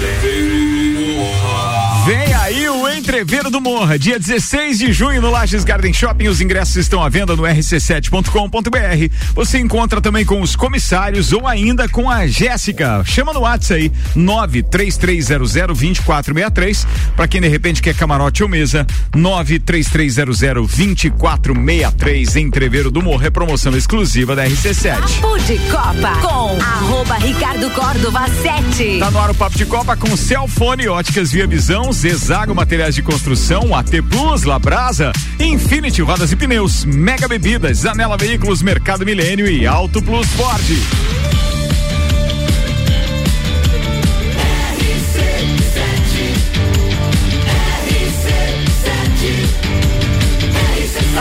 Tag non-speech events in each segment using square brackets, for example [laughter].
Vem Entreveiro do Morra, dia 16 de junho no Lages Garden Shopping. Os ingressos estão à venda no rc7.com.br. Você encontra também com os comissários ou ainda com a Jéssica. Chama no WhatsApp aí, 933002463. Para quem de repente quer camarote ou mesa, 933002463. Entreveiro do Morra é promoção exclusiva da RC7. Papo de Copa com arroba Ricardo Córdova 7. Tá no ar o Papo de Copa com Celfone, óticas Via Visão, Zezago Materiais de Construção, AT Plus, Labrasa, Infinity Rodas e Pneus, Mega Bebidas, Anela Veículos, Mercado Milênio e Auto Plus Ford.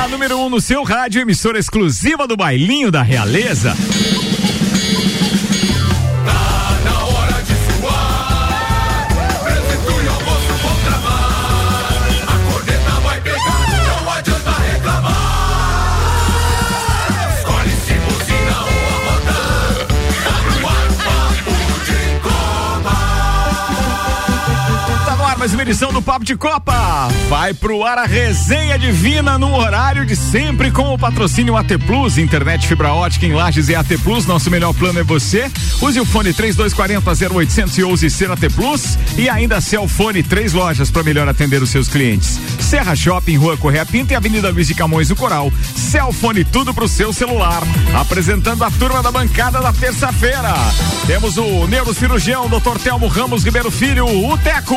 A número 1 um no seu rádio, emissora exclusiva do Bailinho da Realeza. Edição do Papo de Copa. Vai pro ar a resenha divina no horário de sempre com o patrocínio AT Plus, internet fibra ótica em Lages e AT Plus. Nosso melhor plano é você. Use o fone 3240 0800 e ouse ser AT Plus e ainda Celfone três lojas para melhor atender os seus clientes. Serra Shopping, Rua Correia Pinta e Avenida Luiz de Camões do Coral. Celfone tudo pro seu celular. Apresentando a turma da bancada da terça-feira. Temos o neurocirurgião Dr. Telmo Ramos Ribeiro Filho, o Teco.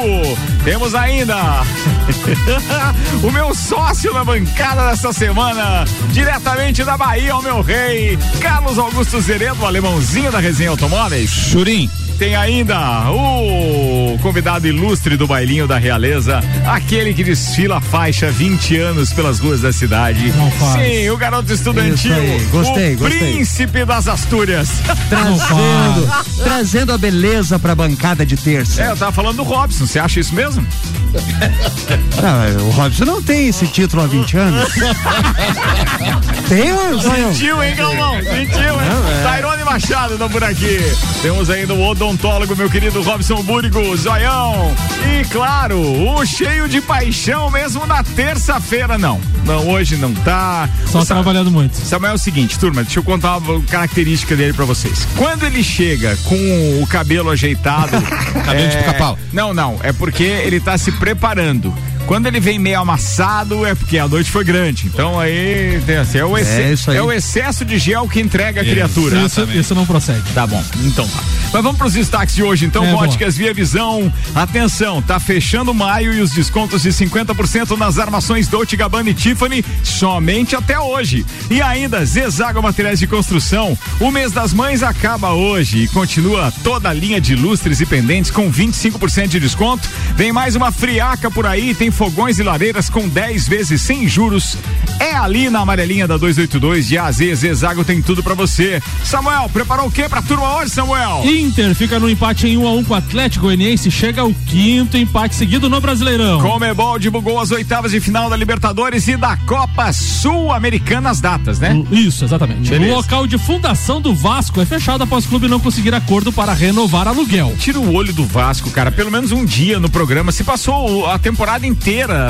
Temos ainda [laughs] o meu sócio na bancada dessa semana, diretamente da Bahia, o meu rei, Carlos Augusto Zeredo, alemãozinho da Resenha Automóveis. Churim tem ainda o convidado ilustre do bailinho da realeza, aquele que desfila a faixa 20 anos pelas ruas da cidade. Sim, o garoto estudantil. Gostei, o gostei. príncipe das Astúrias. Trazendo, trazendo a beleza pra bancada de terça. É, eu tava falando do Robson, você acha isso mesmo? [laughs] Não, o Robson não tem esse título há 20 anos. [laughs] tem, ou Sentiu, hein, Galvão? Sentiu, hein? é. Tairone Machado tá por aqui. Temos ainda o odontólogo, meu querido Robson Búrigo, Zoião. E claro, o cheio de paixão mesmo na terça-feira, não. Não, hoje não tá. Só O Sa- trabalhando muito. Samuel é o seguinte, turma, deixa eu contar uma característica dele pra vocês. Quando ele chega com o cabelo ajeitado. [laughs] Cabelo de pica-pau. Não, não, é porque ele tá se preparando. Quando ele vem meio amassado, é porque a noite foi grande. Então aí, tem assim, é, o exce- É é o excesso de gel que entrega a criatura. Isso, isso não procede. Tá bom, então tá. Mas vamos pros destaques de hoje, então, É, bom. Óticas Via Visão. Atenção, tá fechando maio e os descontos de 50% nas armações Dolce Gabbana e Tiffany somente até hoje. E ainda, Zezago Materiais de Construção. O mês das mães acaba hoje e continua toda a linha de lustres e pendentes com 25% de desconto. Vem mais uma friaca por aí, tem fogões e lareiras com 10 vezes sem juros. É ali na amarelinha da 282 de AZ, Zezago tem tudo pra você. Samuel, preparou o que pra turma hoje, Samuel? Inter fica no empate em 1 a 1 com o Atlético Goianiense, chega ao quinto empate seguido no Brasileirão. Comebol divulgou as oitavas de final da Libertadores e da Copa Sul-Americana as datas, né? Isso, exatamente. Beleza. O local de fundação do Vasco é fechado após o clube não conseguir acordo para renovar aluguel. Tira o olho do Vasco, cara. Pelo menos um dia no programa. Se passou a temporada inteira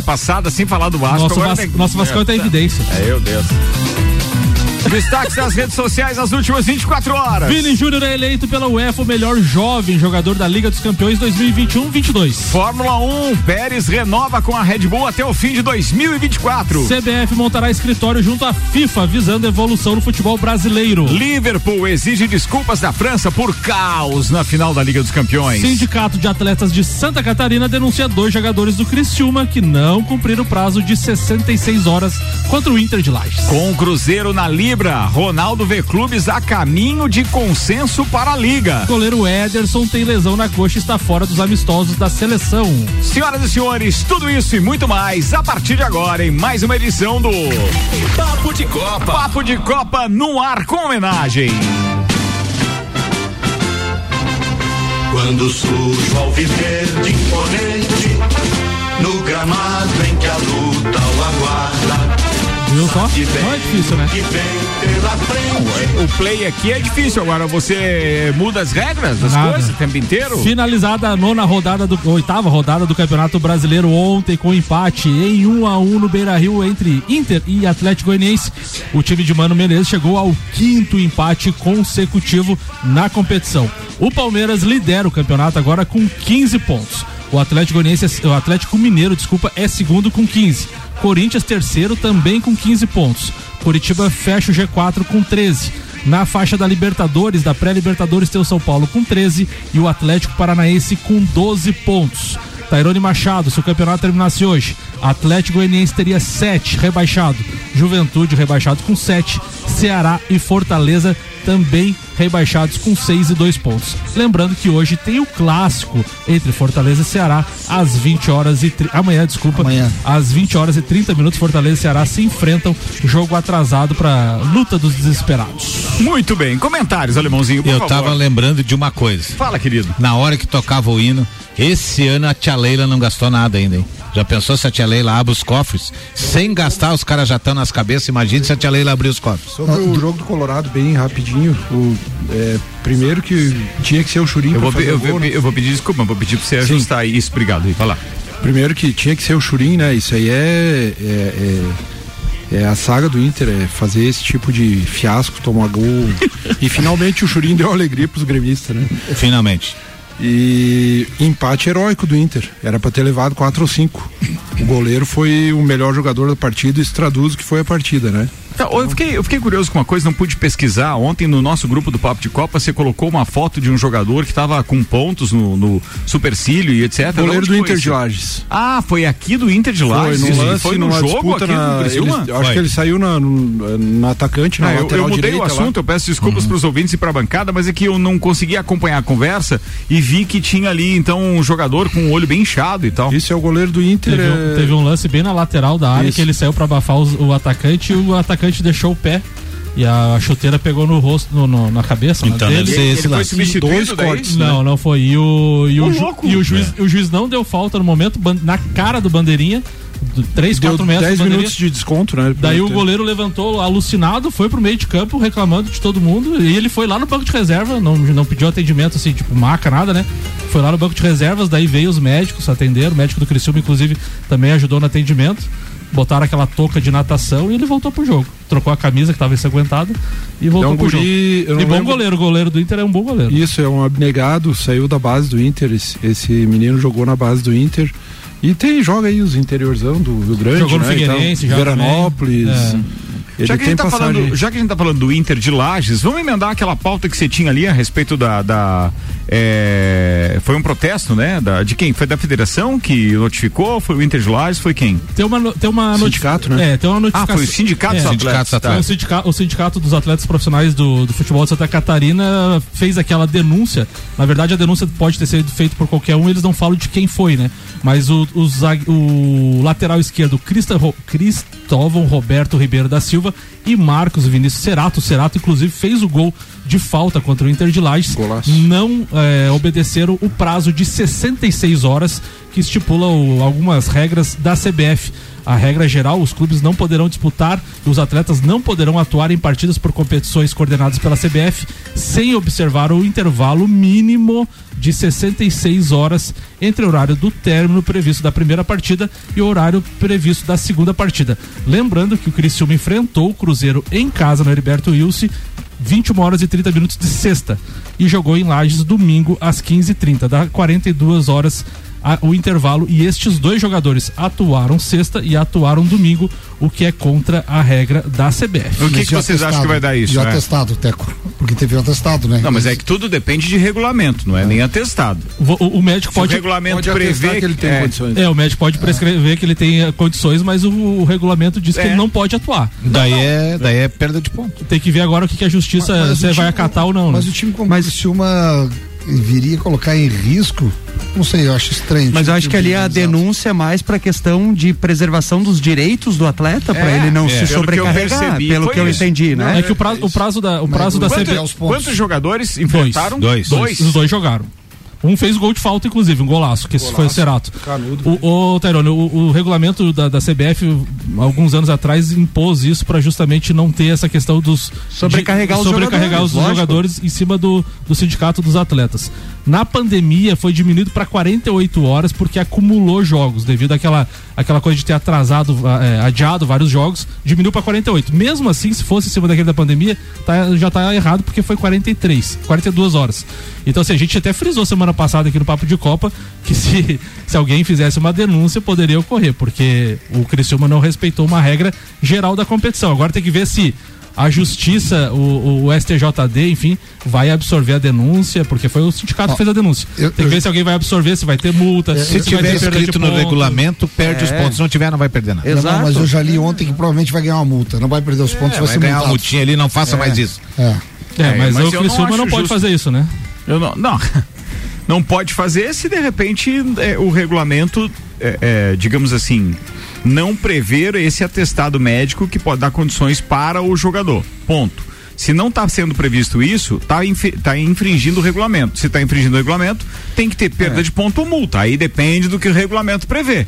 passada sem falar do Vasco. Nosso, agora Vas tem- nosso Vascão tá em evidência. É, meu Deus. Destaques das redes sociais nas últimas 24 horas. Vini Júnior é eleito pela UEFA o melhor jovem jogador da Liga dos Campeões 2021-22. Fórmula 1, Pérez renova com a Red Bull até o fim de 2024. CBF montará escritório junto à FIFA visando evolução no futebol brasileiro. Liverpool exige desculpas da França por caos na final da Liga dos Campeões. Sindicato de Atletas de Santa Catarina denuncia dois jogadores do Criciúma que não cumpriram o prazo de 66 horas contra o Inter de Lages. Com o Cruzeiro na Libra, Ronaldo vê clubes a caminho de consenso para a Liga. O goleiro Ederson tem lesão na coxa e está fora dos amistosos da seleção. Senhoras e senhores, tudo isso e muito mais a partir de agora em mais uma edição do Papo de Copa. Papo de Copa no ar com homenagem. Quando surge ao viver de imponente, no gramado em que a luta o aguarda, Não é difícil, né? O play aqui é difícil, agora você muda as regras das Nada. coisas o tempo inteiro? Finalizada a nona rodada do oitava rodada do Campeonato Brasileiro ontem com empate em 1 a 1 no Beira-Rio entre Inter e Atlético Goianiense. O time de Mano Menezes chegou ao quinto empate consecutivo na competição. O Palmeiras lidera o campeonato agora com 15 pontos. O Atlético Goianiense, o Atlético Mineiro, desculpa, é segundo com 15. Corinthians terceiro também com 15 pontos. Curitiba fecha o G4 com 13. Na faixa da Libertadores, da pré-Libertadores, tem o São Paulo com 13 e o Atlético Paranaense com 12 pontos. Tairone Machado, se o campeonato terminasse hoje, Atlético Goianiense teria 7 rebaixado, Juventude rebaixado com 7, Ceará e Fortaleza também rebaixados com 6 e 2 pontos. Lembrando que hoje tem o clássico entre Fortaleza e Ceará às 20 horas e tri... amanhã, desculpa, Amanhã. às 20 horas e 30 minutos Fortaleza e Ceará se enfrentam, jogo atrasado para luta dos desesperados. Muito bem. Comentários, alemãozinho, por Eu favor. tava lembrando de uma coisa. Fala, querido. Na hora que tocava o hino, esse ano a tia Leila não gastou nada ainda, hein? Já pensou se a tia Leila abre os cofres? Sem gastar, os caras já estão nas cabeças. Imagine se a tia Leila abrir os cofres. Sobre o jogo do Colorado, bem rapidinho. O, é, primeiro que tinha que ser o Churinho Eu vou, eu, gol, vou- né? eu vou pedir desculpa, vou pedir pra você ajustar isso. Obrigado, Rick. Vai lá. Primeiro que tinha que ser o Churinho, né? Isso aí é, é, é, é a saga do Inter, é fazer esse tipo de fiasco, tomar gol. e finalmente o Churinho deu alegria pros gremistas, né? Finalmente. E empate heróico do Inter. Era pra ter levado 4 ou 5. O goleiro foi o melhor jogador da partida, isso traduz o que foi a partida, né? Tá, eu, fiquei, eu fiquei curioso com uma coisa, não pude pesquisar. Ontem no nosso grupo do Papo de Copa, você colocou uma foto de um jogador que estava com pontos no, no supercílio e etc. Goleiro do foi Inter de Lages. Ah, foi aqui do Inter de Foi Lages? no Isso, lance, foi no jogo aqui na, do Criciúma? ele- eu acho Foi. que ele saiu na, no, na atacante, na Ah, eu, lateral eu mudei direita o assunto, lá. eu peço desculpas para os ouvintes e para a bancada, mas é que eu não consegui acompanhar a conversa e vi que tinha ali então um jogador com o olho bem inchado e tal. Isso é o goleiro do Inter. Teve um, é- teve um lance bem na lateral da área Isso. que ele saiu pra abafar os- o atacante e o atacante deixou o pé. E a chuteira pegou no rosto, no- no- na cabeça né, Então dele. deve ser Ele esse foi substituído Dois daí? cortes. Não, não foi. E o, e o, ju- e o juiz, o juiz não deu falta no momento, na cara do bandeirinha, do 3, Deu 4 metros 10 do bandeirinha. minutos de desconto, né? Daí o Inter. goleiro levantou alucinado, foi pro meio de campo reclamando de todo mundo e ele foi lá no banco de reserva, não, não pediu atendimento assim, tipo maca, nada, né? Foi lá no banco de reservas, daí veio os médicos atender, o médico do Criciúma inclusive também ajudou no atendimento. Botaram aquela touca de natação e ele voltou pro jogo. Trocou a camisa que tava ensanguentada e É voltou um pro jogo. guri, não E bom lembro- goleiro, o goleiro do Inter é um bom goleiro. Isso, é um abnegado, saiu da base do Inter. Esse, esse menino jogou na base do Inter. E tem, joga aí os interiorzão do Rio Grande, Jogou no né? Figueirense, já Veranópolis. também. Ele Já que, a tem gente tá falando, já que a gente tá falando do Inter de Lages, vamos emendar aquela pauta que você tinha ali a respeito da. da, é, foi um protesto, né? Da, de quem? Foi da federação que notificou? Foi o Inter de Lages? Foi quem? Tem uma, tem uma Sindicato, né? É, tem uma Ah, notificação. foi o Sindicato dos É. Atletas. Sindicato dos tá. O sindicato, o sindicato dos atletas profissionais do, do futebol de Santa Catarina fez aquela denúncia. Na verdade, a denúncia pode ter sido feita por qualquer um, eles não falam de quem foi, né? Mas o, o, o lateral esquerdo, Cristóvão Roberto Ribeiro da Silva e Marcos Vinícius Cerato. O Cerato, inclusive, fez o gol de falta contra o Inter de Lages. Golaço. Não é, obedeceram o prazo de 66 horas que estipula o- algumas regras da CBF. A regra geral, os clubes não poderão disputar e os atletas não poderão atuar em partidas por competições coordenadas pela CBF sem observar o intervalo mínimo de 66 horas entre o horário do término previsto da primeira partida e o horário previsto da segunda partida. Lembrando que o Criciúma enfrentou o Cruzeiro em casa no Heriberto Wilson 21 horas e 30 minutos de sexta e jogou em Lages domingo às 15h30, dá 42 horas a- o intervalo e estes dois jogadores atuaram sexta e atuaram domingo, o que é contra a regra da CBF. O que, Mas que o vocês acham que vai dar isso? E o né? atestado, Teco? Porque teve o atestado, né? Não, mas é que tudo depende de regulamento, não é nem atestado. O, o- o médico Se o pode regulamento Pode prevê que ele tem é, condições. é, o médico pode prescrever que ele tem eh, condições, mas o, o regulamento diz que É. ele não pode atuar. Daí é, daí é perda de ponto. Tem que ver agora o que, que a justiça Mas o se vai acatar ou não. Mas né? o time como Mas- o Criciúma viria colocar em risco, não sei, eu acho estranho. Mas eu acho que ali a denúncia denúncia é mais pra questão de preservação dos direitos do atleta, pra É, ele não é. se Pelo que eu sobrecarregar, percebi, pelo que eu entendi, né? É que o prazo, o prazo da, o prazo da Quanto? Quantos jogadores enfrentaram? Dois. Dois. Os dois jogaram. Um fez gol de falta, inclusive, um golaço, que esse foi o Cerato. Canudo. O, o Tairone, o, o regulamento da, da CBF, alguns anos atrás, impôs isso para justamente não ter essa questão dos. Sobrecarregar de, os sobrecarregar jogadores, os lógico. jogadores em cima do, do sindicato dos atletas. Na pandemia foi diminuído para 48 horas porque acumulou jogos devido àquela, àquela coisa de ter atrasado, eh, adiado vários jogos, diminuiu para 48. Mesmo assim, se fosse em cima daquele da pandemia, tá, já tá errado porque foi 43, 42 horas. Então, assim, a gente até frisou semana passada aqui no Papo de Copa que se, [laughs] se alguém fizesse uma denúncia poderia ocorrer, porque o Criciúma não respeitou uma regra geral da competição. Agora tem que ver se a justiça, o, o STJD, enfim, vai absorver a denúncia, porque foi o sindicato que fez a denúncia. eu- Tem que ver se alguém vai absorver, se vai ter multa, Se vai tiver escrito no ponto. regulamento, perde os pontos. Se não tiver, não vai perder nada. Não, Exato. não, mas eu já li ontem que provavelmente vai ganhar uma multa. Não vai perder os pontos, É, vai, vai ser ganhar uma multado. multinha ali, não faça mais isso. É. É, É, mas, mas o eu não Criciúma não, acho pode justo. fazer isso, né? Eu não, não, [laughs] não pode fazer se de repente é, o regulamento, é, é, digamos assim, não prever esse atestado médico que pode dar condições para o jogador. Ponto. Se não está sendo previsto isso, está tá infringindo o regulamento. Se está infringindo o regulamento, tem que ter perda de ponto ou multa. Aí depende do que o regulamento prevê.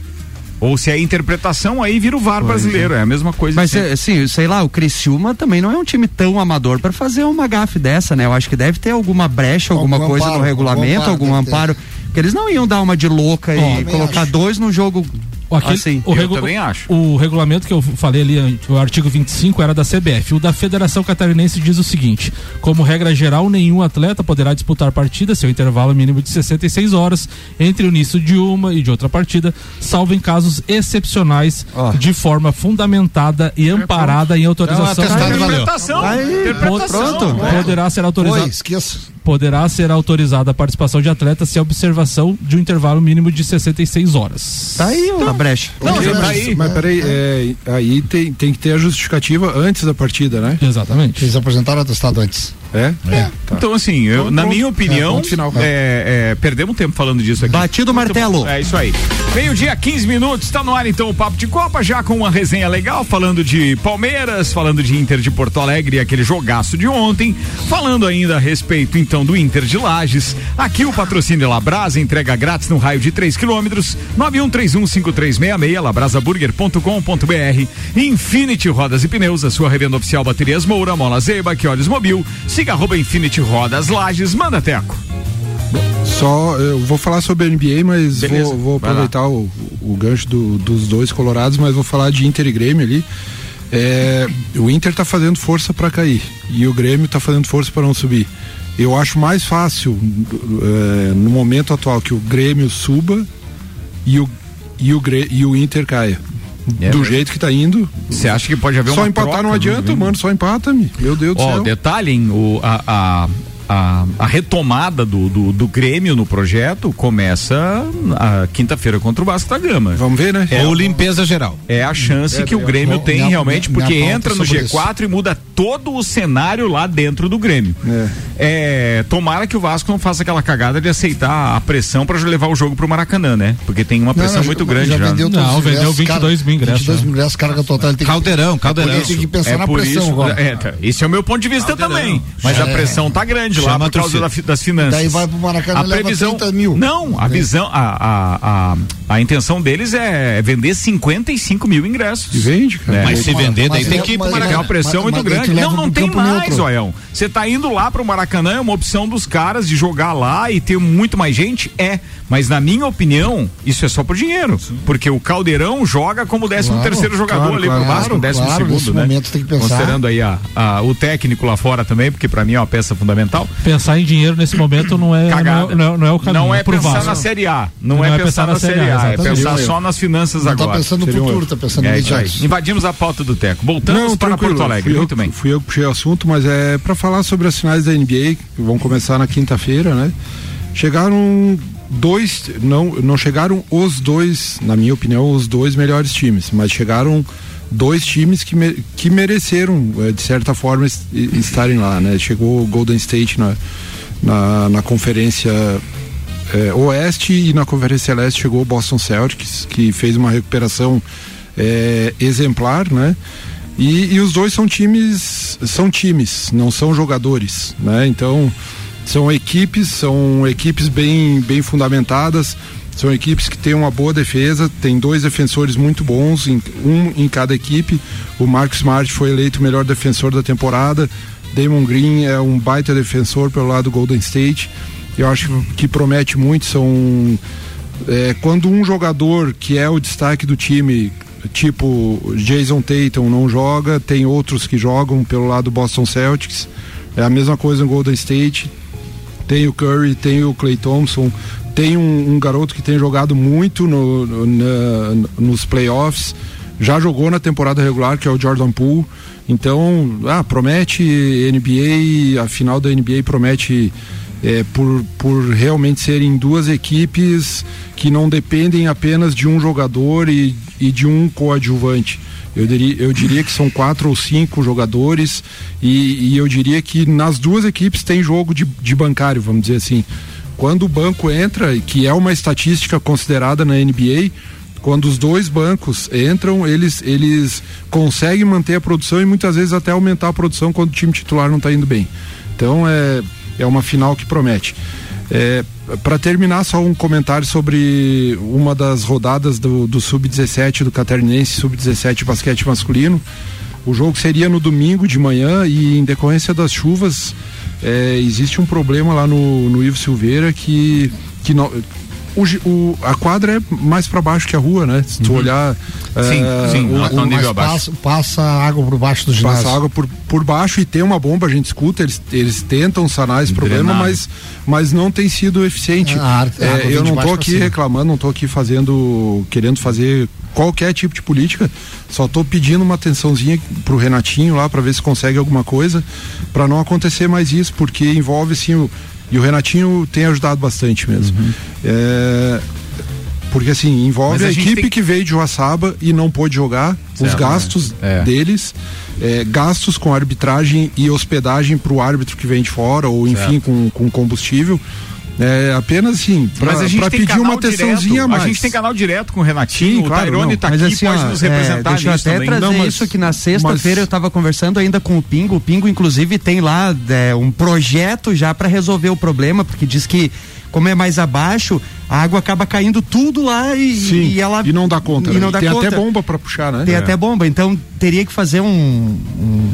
Ou se é interpretação, aí vira o VAR brasileiro. É a mesma coisa. Mas, é, assim, sei lá, o Criciúma também não é um time tão amador para fazer uma gafe dessa, né? Eu acho que deve ter alguma brecha, alguma Algum coisa amparo, no regulamento, algum algum amparo, deve amparo. Porque eles não iam dar uma de louca Ó, e colocar acho. dois no jogo Aquele- assim. o Eu também acho. O regulamento que eu falei ali, o artigo 25, era da CBF. O da Federação Catarinense diz o seguinte: como regra geral, nenhum atleta poderá disputar partida seu intervalo mínimo de 66 horas entre o início de uma e de outra partida, salvo em casos excepcionais, Ó. de forma fundamentada e amparada em autorização. Interpretação. Aí, interpretação. pronto. né? Poderá ser Oi, autorizado. esqueça. Poderá ser autorizada a participação de atletas se a observação de um intervalo mínimo de 66 horas. Tá aí a brecha. Não, já tá mas, aí. mas peraí, é, aí tem, tem que ter a justificativa antes da partida, né? Exatamente. Eles apresentaram o atestado antes. É? É. Tá. Então, assim, eu, na minha opinião, É, final. é, é, perdemos tempo falando disso aqui. Batido o martelo. É isso aí. Meio-dia, 15 minutos, está no ar então o Papo de Copa, já com uma resenha legal, falando de Palmeiras, falando de Inter de Porto Alegre, aquele jogaço de ontem, falando ainda a respeito então do Inter de Lages. Aqui o patrocínio Labrasa, entrega grátis no raio de 3 quilômetros, 91315366, labrasaburger.com.br. Infinity Rodas e Pneus, a sua revenda oficial Baterias Moura, Mola Zeiba, que olhos mobil, siga arroba Infinity Rodas Lages, manda teco. Só, eu vou falar sobre a NBA, mas vou, vou aproveitar o, o gancho do- dos dois colorados, mas vou falar de Inter e Grêmio ali. É, o Inter tá fazendo força para cair e o Grêmio tá fazendo força para não subir. Eu acho mais fácil, é, no momento atual, que o Grêmio suba e o, e o, e o Inter caia. É do jeito que tá indo. Você acha que pode haver Só uma empatar troca não do adianta, Grêmio? mano. Só empata-me. Meu Deus do Ó, céu. detalhe, hein, o, a, a, a, a retomada do, do, do Grêmio no projeto começa a quinta-feira contra o Vasco da Gama. Vamos ver, né? Ou limpeza geral. É a chance que o Grêmio Minha- tem minha- realmente, minha porque pauta entra no sobre G4 e muda todo o cenário lá dentro do Grêmio. É, tomara que o Vasco não faça aquela cagada de aceitar a pressão para levar o jogo pro Maracanã, né? Porque tem uma pressão Não, muito já- grande já. vendeu todos Não, vendeu ingressos, 22 mil ingressos, 22 né? mil ingressos, carga total. Ele tem que- Caldeirão, caldeirão. Ele tem que pensar É na pressão isso, agora. é, tá. esse é o meu ponto de vista também. Mas a É. pressão tá grande lá por causa da das finanças. Daí vai pro Maracanã a e leva previsão 30 mil. Não, a visão, a, a, a, a intenção deles é vender 55 mil ingressos. E vende, cara. É. Mas se vender, daí tem é- que ir pro mas- Porque é uma pressão muito grande. Não, não tem mais. Zoião. Você tá indo lá pro Maracanã, é uma opção dos caras de jogar lá e ter muito mais gente? É. Mas na minha opinião, isso é só por dinheiro. Porque o Caldeirão joga como 13 Claro, terceiro jogador claro, ali pro claro, Vasco, décimo claro, segundo, nesse né? momento tem que pensar. Considerando aí a, a- o técnico lá fora também, porque pra mim é uma peça fundamental. Pensar em dinheiro nesse momento não é, não Cagada. é, não é- não é o caminho. Não é pro pensar Vasco. na Série A. Não, é, pensar, na Série A. é exatamente. pensar só nas finanças Não agora. tá pensando no Seria futuro, erro. tá pensando É imediato. Invadimos a pauta do Teco. Voltamos Não, para tranquilo. Porto Alegre. Fui Muito eu, bem. Fui eu que puxei o assunto, mas é para falar sobre as finais da NBA, que vão começar na quinta-feira, né? Chegaram dois, não, não chegaram os dois, na minha opinião, os dois melhores times, mas chegaram dois times que, me- que mereceram, eh, de certa forma, es- estarem lá, né? Chegou o Golden State na, na, na conferência eh, Oeste e na Conferência Leste chegou o Boston Celtics, que fez uma recuperação eh, exemplar, né? E, e os dois são times, são times, não são jogadores, né? Então são equipes, são equipes bem, bem fundamentadas, são equipes que têm uma boa defesa, tem dois defensores muito bons, um em cada equipe. O Marcos Smart foi eleito o melhor defensor da temporada. Damon Green é um baita defensor pelo lado do Golden State. Eu acho que promete muito. São é, quando um jogador que é o destaque do time, tipo Jason Tatum, não joga, tem outros que jogam pelo lado do Boston Celtics. É a mesma coisa no Golden State. Tem o Curry, tem o Clay Thompson, tem um, um garoto que tem jogado muito no- no- nos playoffs. Já jogou na temporada regular, que é o Jordan Poole. Então, ah, promete NBA, a final da NBA promete é, por, por realmente serem duas equipes que não dependem apenas de um jogador e, e de um coadjuvante. Eu diria, eu diria que são quatro ou cinco jogadores e, e eu diria que nas duas equipes tem jogo de, de bancário, vamos dizer assim. Quando o banco entra, que é uma estatística considerada na NBA, quando os dois bancos entram, eles, eles conseguem manter a produção e muitas vezes até aumentar a produção quando o time titular não está indo bem. Então é, é uma final que promete. É, Para terminar, só um comentário sobre uma das rodadas do, do Sub-17 do Catarinense, Sub-17 basquete masculino. O jogo seria no domingo de manhã e em decorrência das chuvas é, existe um problema lá no, no Ivo Silveira que, que não, o, o- a quadra é mais para baixo que a rua, né? Se tu olhar. Sim, é, sim, o- o- nível abaixo. passa, passa água por baixo do ginásio. Passa água por, por baixo e tem uma bomba, a gente escuta, eles, eles tentam sanar esse problema, mas, mas não tem sido eficiente. É, É, eu não tô aqui reclamando, não tô aqui fazendo, querendo fazer qualquer tipo de política, só tô pedindo uma atençãozinha pro Renatinho lá para ver se consegue alguma coisa para não acontecer mais isso, porque envolve sim o, e o Renatinho tem ajudado bastante mesmo. Uhum. É, porque assim, envolve a, a equipe tem- que veio de Joaçaba e não pôde jogar, os Certo, gastos é. deles, é, gastos com arbitragem e hospedagem para o árbitro que vem de fora, ou enfim, com, com combustível. É apenas assim, Mas a gente para tem pedir uma atençãozinha direto, a mais. A gente tem canal direto com o Renatinho, Sim, o claro, Tairone não. tá Mas aqui, assim, pode ó, nos é, representar deixa eu até também. trazer Não, mas- isso que na sexta-feira mas- eu estava conversando ainda com o Pingo. O Pingo, inclusive, tem lá é, um projeto já para resolver o problema, porque diz que como é mais abaixo, a água acaba caindo tudo lá e, Sim, e ela e não dá conta. E né? não dá tem conta. até bomba para puxar, né? Tem É. até bomba, então teria que fazer um, um-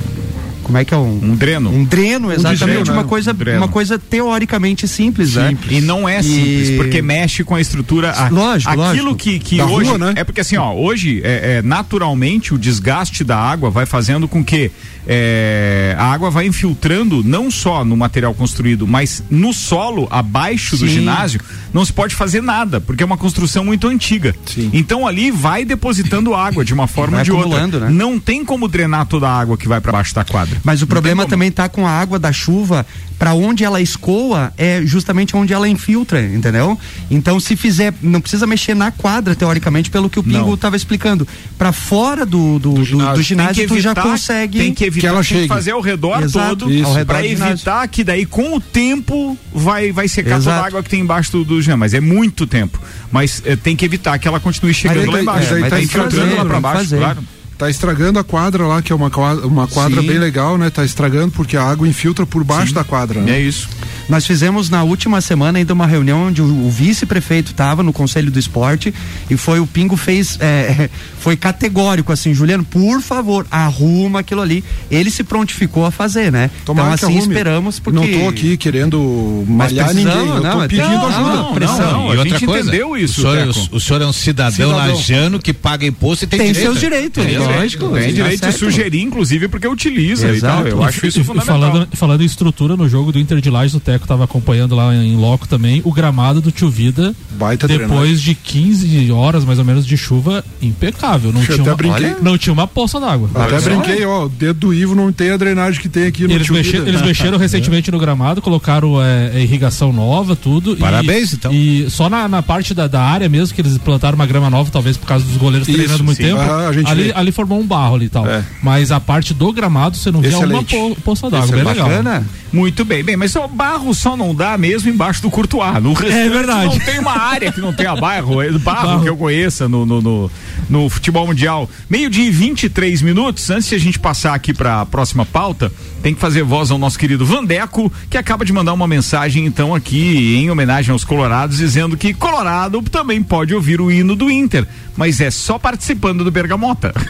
como é que é um Um dreno. um dreno, exatamente, né? uma coisa Um dreno. uma coisa teoricamente simples, né? E não é simples, E- porque mexe com a estrutura. a- Lógico, Aquilo lógico. que, que Da hoje. rua, né? É porque assim, ó, hoje, é, é, naturalmente, o desgaste da água vai fazendo com que é, a água vai infiltrando não só no material construído, mas no solo, abaixo do Sim. ginásio, não se pode fazer nada, porque é uma construção muito antiga. Sim. Então ali vai depositando água de uma forma ou de outra. né? Não tem como drenar toda a água que vai para baixo da quadra. Mas o problema também tá com a água da chuva, para onde ela escoa é justamente onde ela infiltra, entendeu? Então se fizer, não precisa mexer na quadra teoricamente, pelo que o Pingo Não. estava explicando. Para fora do, do, do, ginásio. do ginásio, tu já consegue tem que evitar que ela tem que chegue. fazer ao redor Exato, todo Isso. ao redor para evitar que daí com o tempo vai vai secar toda Exato. a água que tem embaixo do, do ginásio, mas é muito tempo. Mas eh, tem que evitar que ela continue chegando daí- lá embaixo. mas aí Vai tá tá infiltrando lá para baixo, fazer. claro. Tá estragando a quadra lá, que é uma quadra, uma quadra Sim. bem legal, né? Tá estragando porque a água infiltra por baixo da quadra, né? É isso. Nós fizemos na última semana ainda uma reunião onde o, o vice-prefeito estava no Conselho do Esporte e foi o Pingo fez é, [laughs] foi categórico assim, Juliano, por favor, arruma aquilo ali. Ele se prontificou a fazer, né? Tomara então assim arrume. esperamos porque Não tô aqui querendo malhar ninguém, eu não, tô mas pedindo não, ajuda. não, pressão. não, e a outra gente coisa, entendeu isso, O senhor, Teco. o, o senhor é um cidadão, Cidadão. lajano que paga imposto e tem, Tem direito. seus direitos, Tem lógico. direito, tem tá direito de certo. sugerir, inclusive, porque utiliza e Exato. tal. Eu acho isso E- e fundamental. falando, falando em estrutura no jogo do Inter de Lages, o Teco estava acompanhando lá em loco também. O gramado do Tio Vida, Baita depois de 15 horas mais ou menos de chuva, impecável. Não, Eu tinha até uma, brinquei. não tinha uma poça d'água. Até brinquei, ó, o dedo do Ivo não tem a drenagem que tem aqui no Eles, Tio mexeram, Vida. eles mexeram [laughs] recentemente no gramado, colocaram é, é, irrigação nova, tudo. e- Parabéns, então. E só na, na parte da, da área mesmo, que eles plantaram uma grama nova, talvez por causa dos goleiros Isso, treinando muito sim. tempo. Ah, a gente ali, vê. Formou um barro ali e tal. É. Mas a parte do gramado, você não via uma Excelente. po, poça d'água. Bem Excelente. legal. Bacana. Muito bem, bem, mas o barro barro só não dá mesmo embaixo do Courtois. No É verdade. Não tem uma área que não tenha barro, é barro, Barro. que eu conheça no, no, no, no futebol mundial. Meio dia e 23 minutos, antes de a gente passar aqui para a próxima pauta, tem que fazer voz ao nosso querido Vandeco, que acaba de mandar uma mensagem então aqui em homenagem aos colorados, dizendo que Colorado também pode ouvir o hino do Inter, mas é só participando do Bergamota. [laughs]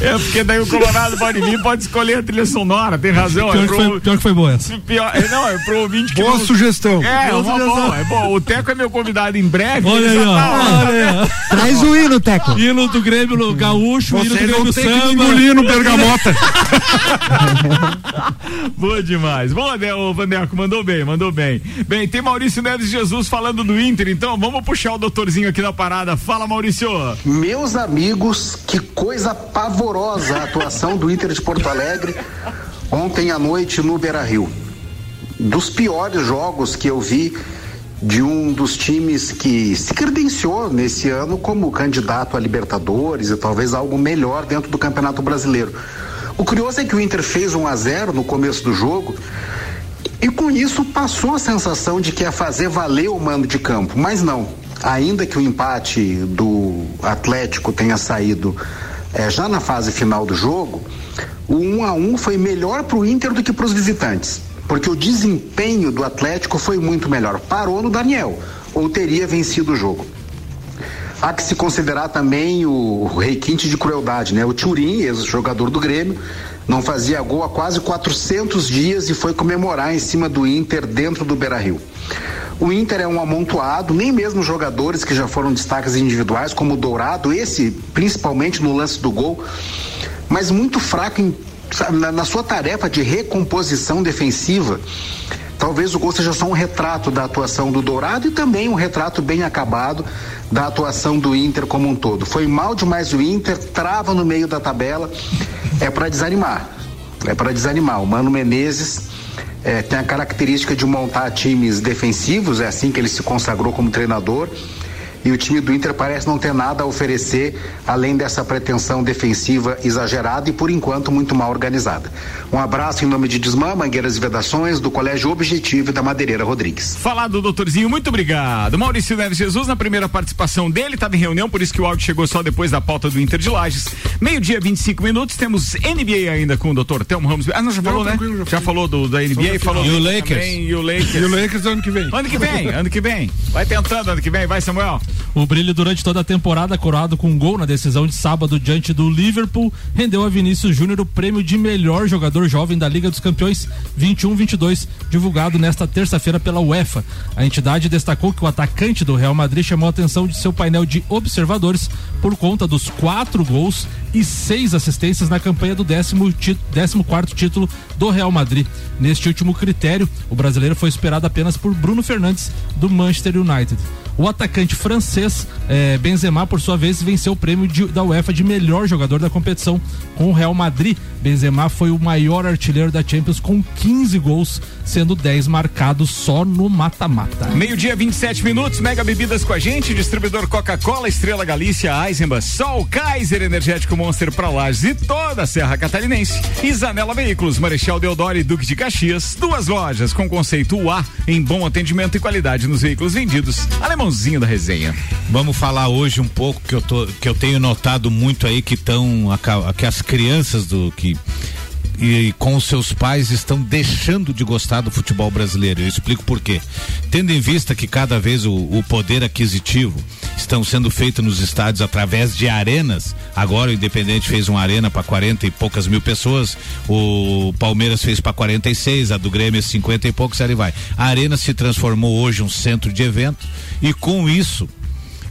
É porque daí o Colorado pode vir, pode escolher a trilha sonora, tem razão. Pior é que, pro- foi, pior que foi boa essa. pior- é, não, é pro ouvinte que Boa não- sugestão. É, Boa uma sugestão. boa, é bom. O Teco é meu convidado em breve. Olha aí, ó. tá- Olha aí, ó. Traz o hino, Teco. Hino do Grêmio no Gaúcho, hino do Grêmio ter que engolir no bergamota. [laughs] Boa demais. Boa, né, o Vandeco, mandou bem, mandou bem. Bem, tem Maurício Neves Jesus falando do Inter, então vamos puxar o doutorzinho aqui na parada. Fala, Maurício. Meus amigos, que coisa pavorosa a atuação do Inter de Porto Alegre ontem à noite no Beira Rio. Dos piores jogos que eu vi de um dos times que se credenciou nesse ano como candidato a Libertadores e talvez algo melhor dentro do Campeonato Brasileiro. O curioso é que o Inter fez 1 a 0 no começo do jogo e com isso passou a sensação de que ia fazer valer o mando de campo, mas não. Ainda que o empate do Atlético tenha saído eh, já na fase final do jogo, o 1 a 1 foi melhor para o Inter do que para os visitantes, porque o desempenho do Atlético foi muito melhor. Parou no Daniel, ou teria vencido o jogo. Há que se considerar também o requinte de crueldade, né? O Turim, ex-jogador do Grêmio, não fazia gol há quase 400 dias e foi comemorar em cima do Inter dentro do Beira-Rio. O Inter é um amontoado, nem mesmo jogadores que já foram destaques individuais, como o Dourado, esse principalmente no lance do gol, mas muito fraco em- na, na sua tarefa de recomposição defensiva. Talvez o gol seja só um retrato da atuação do Dourado e também um retrato bem acabado da atuação do Inter como um todo. Foi mal demais o Inter, trava no meio da tabela, é para desanimar. É para desanimar. O Mano Menezes eh, tem a característica de montar times defensivos, é assim que ele se consagrou como treinador. E o time do Inter parece não ter nada a oferecer além dessa pretensão defensiva exagerada e, por enquanto, muito mal organizada. Um abraço em nome de Desmã, Mangueiras e Vedações, do Colégio Objetivo e da Madeireira Rodrigues. Falar do doutorzinho, muito obrigado. Maurício Neves Jesus, na primeira participação dele, estava em reunião, por isso que o áudio chegou só depois da pauta do Inter de Lages. Meio-dia, 25 minutos, temos NBA ainda com o doutor Telmo Ramos. Ah, não, já falou, né? tranquilo, já Já falou do, da NBA, falou. E o Lakers? também, E o Lakers. E o Lakers ano que vem. Ano que vem, ano que vem. Vai tentando ano que vem, vai, Samuel. O brilho durante toda a temporada, coroado com um gol na decisão de sábado diante do Liverpool, rendeu a Vinícius Júnior o prêmio de melhor jogador jovem da Liga dos Campeões 21-22, divulgado nesta terça-feira pela UEFA. A entidade destacou que o atacante do Real Madrid chamou a atenção de seu painel de observadores por conta dos quatro gols e seis assistências na campanha do 14 quarto título do Real Madrid. Neste último critério, o brasileiro foi esperado apenas por Bruno Fernandes, do Manchester United. O atacante francês eh, Benzema, por sua vez, venceu o prêmio de- da UEFA de melhor jogador da competição com o Real Madrid. Benzema foi o maior artilheiro da Champions com 15 gols, sendo 10 marcados só no mata-mata. Meio-dia, 27 minutos, Mega Bebidas com a gente, distribuidor Coca-Cola, Estrela Galícia, Eisenbach, Sol, Kaiser Energético Monster pra Lages e toda a Serra Catarinense. Zanela Veículos, Marechal Deodoro e Duque de Caxias, duas lojas com conceito UA em bom atendimento e qualidade nos veículos vendidos. Alemãozinho da resenha. Vamos falar hoje um pouco que eu, tô, que eu tenho notado muito aí que estão que as crianças do que e com os seus pais estão deixando de gostar do futebol brasileiro. Eu explico por quê. Tendo em vista que cada vez o, o poder aquisitivo estão sendo feito nos estádios através de arenas. Agora o Independente fez uma arena para 40 e poucas mil pessoas, o Palmeiras fez para 46, a do Grêmio é 50 e poucos, ali vai. A arena se transformou hoje um centro de evento e com isso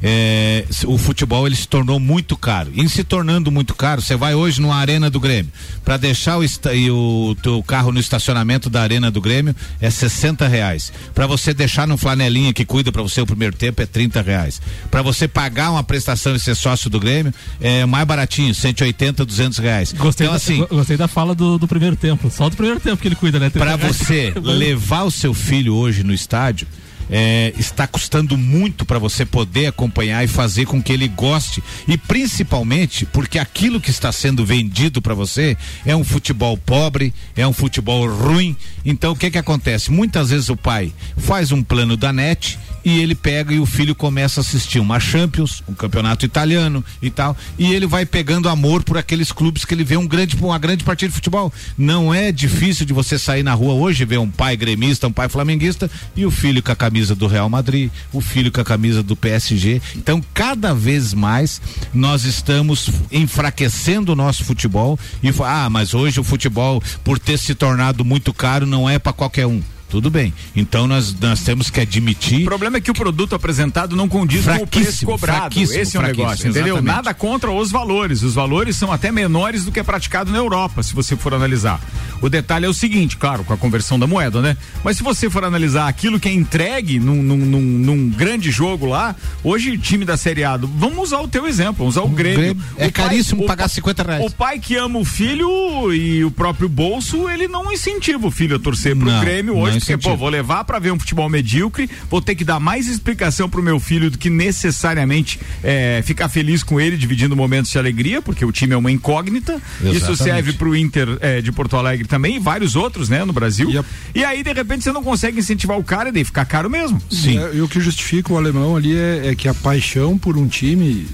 é, o futebol ele se tornou muito caro. Em se tornando muito caro, você vai hoje numa arena do Grêmio para deixar o, e o teu carro no estacionamento da arena do Grêmio é 60 reais. Para você deixar no flanelinha que cuida para você o primeiro tempo é 30 reais. Para você pagar uma prestação e ser sócio do Grêmio é mais baratinho, 180, 200 reais. Gostei, então da, assim, go- gostei da fala do, do primeiro tempo. Só do primeiro tempo que ele cuida, né? para você [laughs] levar o seu filho hoje no estádio é, está custando muito para você poder acompanhar e fazer com que ele goste e principalmente porque aquilo que está sendo vendido para você é um futebol pobre, é um futebol ruim. Então o que que acontece? Muitas vezes o pai faz um plano da net e ele pega e o filho começa a assistir uma Champions, um campeonato italiano e tal, e ele vai pegando amor por aqueles clubes que ele vê um grande, uma grande partida de futebol. Não é difícil de você sair na rua hoje ver um pai gremista, um pai flamenguista e o filho com a camisa do Real Madrid, o filho com a camisa do PSG. Então, cada vez mais nós estamos enfraquecendo o nosso futebol e ah, mas hoje o futebol por ter se tornado muito caro não é para qualquer um. Tudo bem. Então nós, nós temos que admitir. O problema é que o produto apresentado não condiz com o preço cobrado. Esse é o negócio, entendeu? Exatamente. Nada contra os valores. Os valores são até menores do que é praticado na Europa, se você for analisar. O detalhe é o seguinte, claro, com a conversão da moeda, né? Mas se você for analisar aquilo que é entregue num, num, num, num grande jogo lá, hoje time da Série A, vamos usar o teu exemplo, vamos usar o Grêmio. Grêmio. É o caríssimo pai, pagar o, 50 reais. O pai que ama o filho e o próprio bolso, ele não incentiva o filho a torcer pro não, Grêmio hoje porque, pô, vou levar para ver um futebol medíocre, vou ter que dar mais explicação pro meu filho do que necessariamente é, ficar feliz com ele, dividindo momentos de alegria, porque o time é uma incógnita. Exatamente. Isso serve pro Inter é, de Porto Alegre também, e vários outros, né, no Brasil. E, a... e, aí, de repente, você não consegue incentivar o cara e daí ficar caro mesmo. Sim. É, e o que justifica o alemão ali é, é que a paixão por um time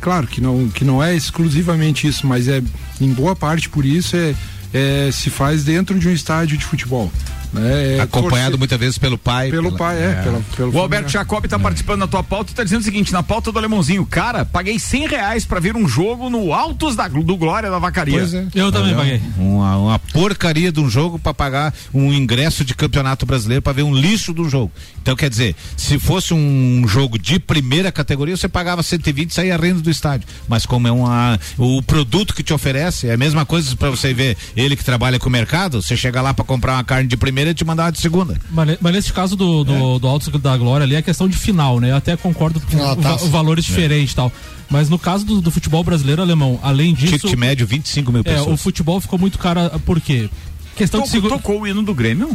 claro que não, que não é exclusivamente isso, mas é em boa parte por isso é, é se faz dentro de um estádio de futebol. Né? É, Acompanhado torcer, muitas vezes pelo pai. Pelo pela, pai, é. é. Pela, pelo o Alberto Jacob está é. participando da tua pauta e está dizendo o seguinte: na pauta do Alemãozinho, cara, paguei cem reais para ver um jogo no Altos da, do Glória da Vacaria. Pois é. Eu também paguei. Uma, uma porcaria de um jogo para pagar um ingresso de campeonato brasileiro para ver um lixo do jogo. Então, quer dizer, se fosse um jogo de primeira categoria, você pagava 120 e saía renda do estádio. Mas como é uma. O produto que te oferece é a mesma coisa para você ver ele que trabalha com o mercado, você chega lá para comprar uma carne de primeira e te mandar uma de segunda. Mas, mas nesse caso do, do, é. do Alto da Glória ali é questão de final, né? Eu até concordo com ah, o, valores é. diferentes e tal. Mas no caso do, do, futebol brasileiro alemão, além disso. Ticket médio 25 mil pessoas. É, o futebol ficou muito caro, por quê? Questão tocou, de segura... tocou o hino do Grêmio?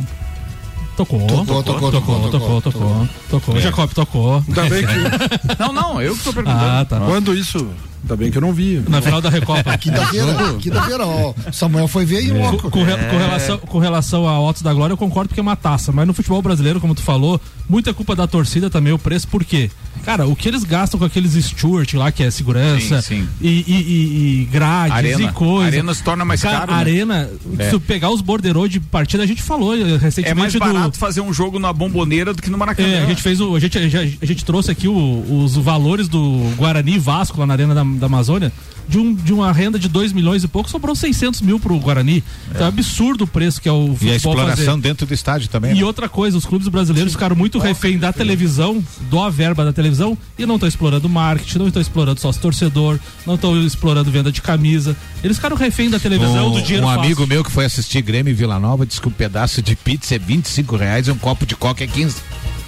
Tocou, tocou, tocou, tocou, tocou, tocou, tocou. Jacob tocou. Ainda bem que. [laughs] Não, não, eu que tô perguntando. Ah, tá. Quando isso Ainda bem que eu não vi. Na final da Recopa. [laughs] Quinta-feira, quinta-feira, ó. Samuel foi ver e é. com, com, é. com, relação, com relação a Otos da Glória, eu concordo porque é uma taça. Mas no futebol brasileiro, como tu falou, muita culpa da torcida também, o preço, por quê? Cara, o que eles gastam com aqueles Stewart lá, que é segurança, sim, sim. E, e, e, grades arena. e coisas. A arena se torna mais cara. caro. A né? arena, é. se pegar os borderô de partida, a gente falou recentemente. É mais barato do... fazer um jogo na bomboneira do que no Maracanã. É, a gente fez o. A gente, a gente, a gente trouxe aqui o, os valores do Guarani Vasco lá na Arena da, da Amazônia de, um, de uma renda de 2 milhões e pouco, sobrou 600 mil pro Guarani. É. Então é absurdo o preço que é o futebol E a exploração fazer. dentro do estádio também. E né? outra coisa, os clubes brasileiros Sim. ficaram muito refém da televisão, do verba da televisão, e não estão explorando marketing, não estão explorando sócio torcedor, não estão explorando venda de camisa. Eles ficaram refém da televisão, um, do dinheiro Um fácil. amigo meu que foi assistir Grêmio e Vila Nova disse que um pedaço de pizza é 25 reais e um copo de coca é 15.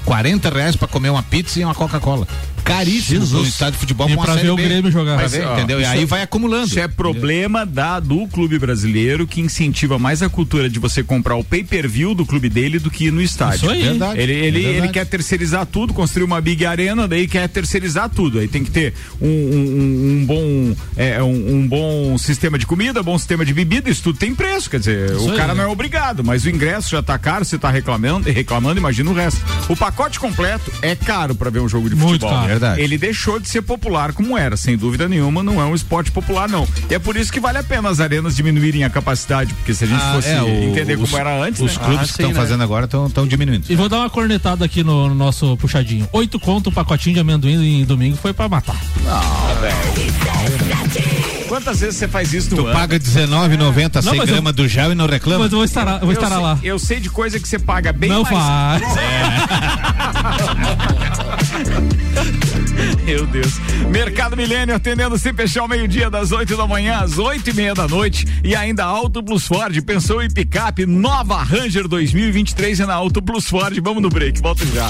40 reais para comer uma pizza e uma Coca-Cola caríssimo Jesus. no estádio de futebol e pra ver o Grêmio jogar. Mas, ver, ó, entendeu? E aí é, vai acumulando. Isso é problema da, do clube brasileiro que incentiva mais a cultura de você comprar o pay-per-view do clube dele do que ir no estádio. Isso aí. Verdade. Ele, ele, é ele quer terceirizar tudo, construir uma big arena, daí quer terceirizar tudo. Aí tem que ter um, um, um bom é, um, um, bom sistema de comida, bom sistema de bebida, isso tudo tem preço. Quer dizer, isso o aí, cara né? não é obrigado, mas o ingresso já tá caro, você tá reclamando, reclamando, imagina o resto. O pacote completo é caro para ver um jogo de Muito futebol. Caro. Verdade. Ele deixou de ser popular como era, sem dúvida nenhuma, não é um esporte popular, não. E é por isso que vale a pena as arenas diminuírem a capacidade, porque se a gente ah, fosse é, o, entender os, como era antes. Os né? clubes ah, que estão né? fazendo agora estão diminuindo. E vou dar uma cornetada aqui no, no nosso puxadinho. Oito conto um pacotinho de amendoim em domingo foi para matar. Não, velho. Quantas vezes você faz isso no tu ano? paga R$19,90 100 gramas eu... do gel e não reclama? Mas eu vou estar, eu vou estar sei, lá. Eu sei de coisa que você paga bem não mais. Não faz. É. [laughs] Meu Deus. Mercado Milênio atendendo sem fechar ao meio-dia, das 8 da manhã às 8 e meia da noite. E ainda Auto Plus Ford. Pensou em picape nova Ranger 2023 é na Auto Plus Ford. Vamos no break, volta já.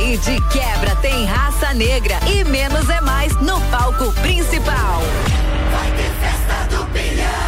E de quebra tem raça negra e menos é mais no palco principal. Vai ter festa do Pinhão.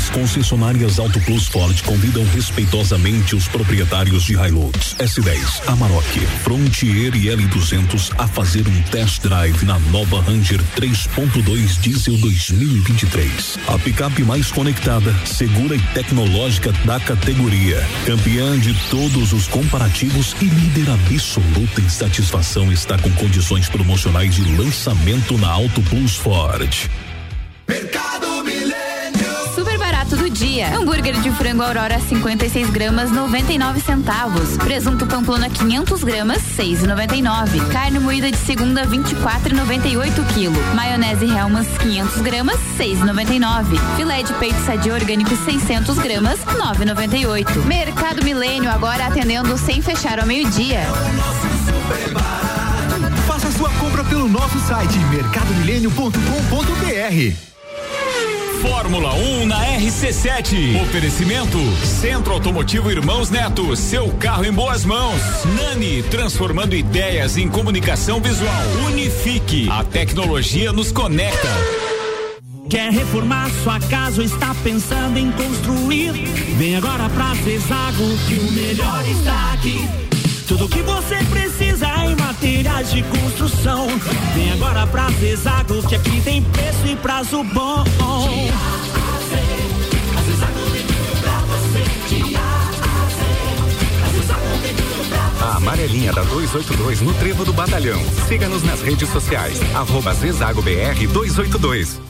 As concessionárias Auto Plus Ford convidam respeitosamente os proprietários de Hilux, S10, Amarok, Frontier e L200 a fazer um test drive na nova Ranger 3.2 Diesel 2023. A picape mais conectada, segura e tecnológica da categoria. Campeã de todos os comparativos e líder absoluta em satisfação está com condições promocionais de lançamento na Auto Plus Ford. Mercado dia. Hambúrguer de frango Aurora 56 gramas 99 centavos. Presunto Pamplona 500 gramas 6,99. Carne moída de segunda 24,98 quilo. Maionese Hellmann's 500 gramas 6,99. Filé de peito sadia orgânico 600 gramas 9,98. Mercado Milênio agora atendendo sem fechar ao meio-dia. Faça sua compra pelo nosso site mercadomilênio.com.br. Fórmula 1 na RC7. Oferecimento Centro Automotivo Irmãos Neto. Seu carro em boas mãos. Nani, transformando ideias em comunicação visual. Unifique. A tecnologia nos conecta. Quer reformar sua casa ou está pensando em construir? Vem agora pra Zezago que o melhor está aqui. Tudo que você precisa materiais de construção. Vem agora pra Zezago que aqui tem preço e prazo bom. A amarelinha da 282 no Trevo do Batalhão. Siga-nos nas redes sociais. Arroba Zezago BR 282.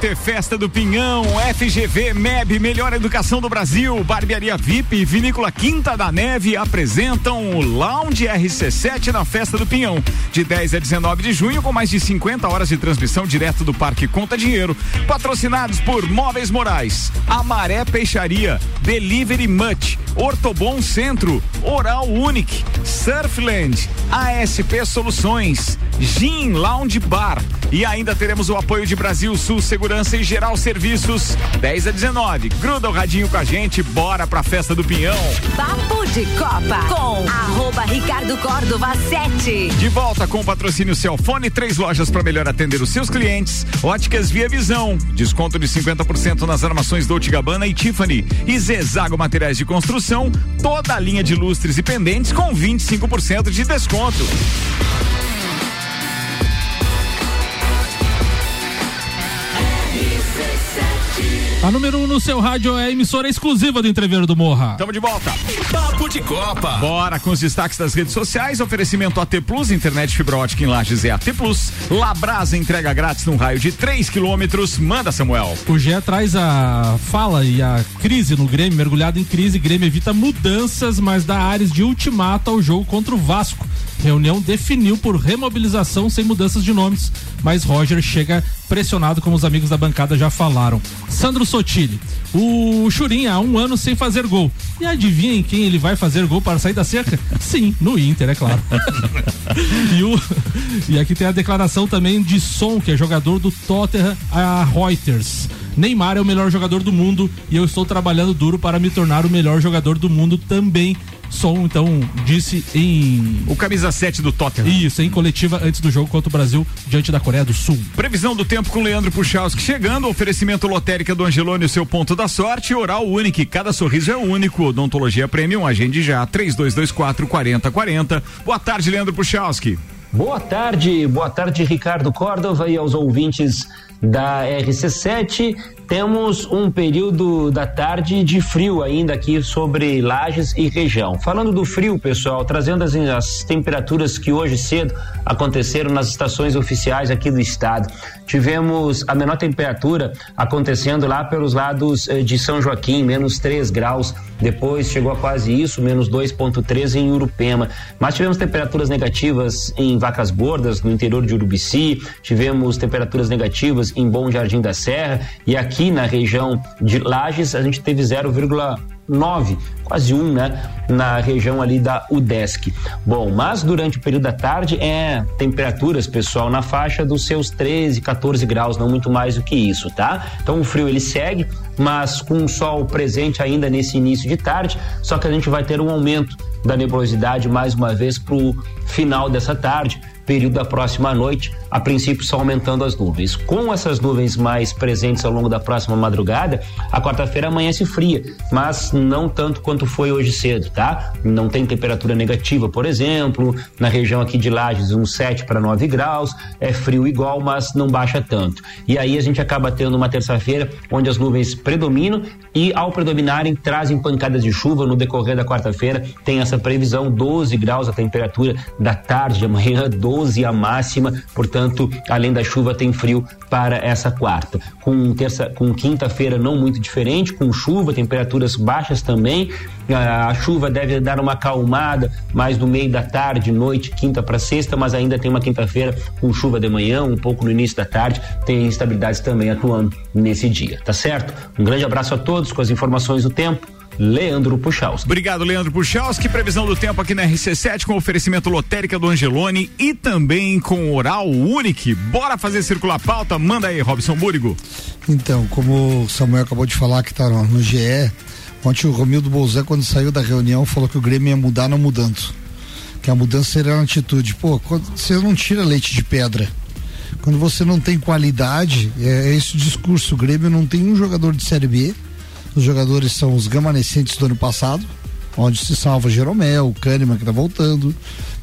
Ter festa do Pinhão, FGV, MEB, Melhor Educação do Brasil, Barbearia VIP e Vinícola Quinta da Neve apresentam o Lounge RC7 na festa do Pinhão, de 10 a 19 de junho, com mais de 50 horas de transmissão direto do Parque Conta Dinheiro. Patrocinados por Móveis Morais, Amaré Peixaria, Delivery Much, Ortobon Centro, Oral Unique, Surfland, ASP Soluções, Gin Lounge Bar e ainda teremos o apoio de Brasil Sul Segurança e Geral Serviços 10 a 19. Gruda o radinho com a gente, bora pra festa do Pinhão. Papo de Copa com arroba Ricardo Córdova 7. De volta com o patrocínio Celfone, três lojas para melhor atender os seus clientes. Óticas Via Visão, desconto de 50% nas armações Dolce Gabbana e Tiffany. E Zezago Materiais de Construção, toda a linha de lustres e pendentes com 25% de desconto. A número 1 um no seu rádio é a emissora exclusiva do Entreveiro do Morra. Tamo de volta. Papo de Copa. Bora com os destaques das redes sociais. Oferecimento AT Plus, internet fibra ótica em Lages é AT Plus. Labrasa entrega grátis num raio de 3 quilômetros. Manda, Samuel. O Gé traz a fala e a crise no Grêmio, mergulhado em crise. Grêmio evita mudanças, mas dá áreas de ultimato ao jogo contra o Vasco. Reunião definiu por remobilização sem mudanças de nomes, mas Roger chega pressionado, como os amigos da bancada já falaram. Sandro Sotile, o Churin há um ano sem fazer gol. E adivinhem quem ele vai fazer gol para sair da cerca? Sim, no Inter, é claro. [laughs] e, o, e aqui tem a declaração também de Som, que é jogador do Tottenham a Reuters. Neymar é o melhor jogador do mundo e eu estou trabalhando duro para me tornar o melhor jogador do mundo também. Som, então, disse em. O camisa 7 do Tottenham. Isso, em coletiva antes do jogo contra o Brasil, diante da Coreia do Sul. Previsão do tempo com Leandro Puchalski chegando. Oferecimento lotérica do Angelone, o seu ponto da sorte. Oral único, cada sorriso é único. Odontologia Premium, agende já. 3224 4040. Boa tarde, Leandro Puchalski. Boa tarde, boa tarde, Ricardo Córdova e aos ouvintes da RC7. Temos um período da tarde de frio ainda aqui sobre Lages e região. Falando do frio, pessoal, trazendo as, as temperaturas que hoje cedo aconteceram nas estações oficiais aqui do estado. Tivemos a menor temperatura acontecendo lá pelos lados eh, de São Joaquim, menos 3 graus. Depois chegou a quase isso, menos 2,3 em Urupema. Mas tivemos temperaturas negativas em Vacas Bordas, no interior de Urubici. Tivemos temperaturas negativas em Bom Jardim da Serra. E aqui na região de Lages, a gente teve 0,9, quase um, né? Na região ali da UDESC. Bom, mas durante o período da tarde é temperaturas, pessoal, na faixa dos seus 13, 14 graus, não muito mais do que isso, tá? Então o frio ele segue, mas com o sol presente ainda nesse início de tarde, só que a gente vai ter um aumento da nebulosidade mais uma vez pro final dessa tarde período da próxima noite, a princípio só aumentando as nuvens. Com essas nuvens mais presentes ao longo da próxima madrugada, a quarta-feira amanhece fria, mas não tanto quanto foi hoje cedo, tá? Não tem temperatura negativa, por exemplo, na região aqui de Lages, uns 7 para 9 graus, é frio igual, mas não baixa tanto. E aí a gente acaba tendo uma terça-feira onde as nuvens predominam e ao predominarem trazem pancadas de chuva no decorrer da quarta-feira, tem essa previsão 12 graus a temperatura da tarde de amanhã, 12 a máxima, portanto, além da chuva tem frio para essa quarta. Com terça, com quinta-feira não muito diferente, com chuva, temperaturas baixas também. A chuva deve dar uma acalmada mais no meio da tarde, noite, quinta para sexta, mas ainda tem uma quinta-feira com chuva de manhã, um pouco no início da tarde, tem instabilidades também atuando nesse dia, tá certo? Um grande abraço a todos com as informações do tempo. Leandro Puchalski. Obrigado, Leandro Puchalski. Previsão do tempo aqui na RC7 com oferecimento lotérica do Angelone e também com Oral Unique. Bora fazer circular a pauta? Manda aí, Robson Búrigo. Então, como o Samuel acabou de falar que tá no, no GE, ontem o Romildo Bolzé, quando saiu da reunião, falou que o Grêmio ia mudar não mudando. Que a mudança seria uma atitude. Pô, quando, você não tira leite de pedra. Quando você não tem qualidade, é, é esse o discurso. O Grêmio não tem um jogador de Série B os jogadores são os remanescentes do ano passado, onde se salva Jeromel, o Kahneman que está voltando.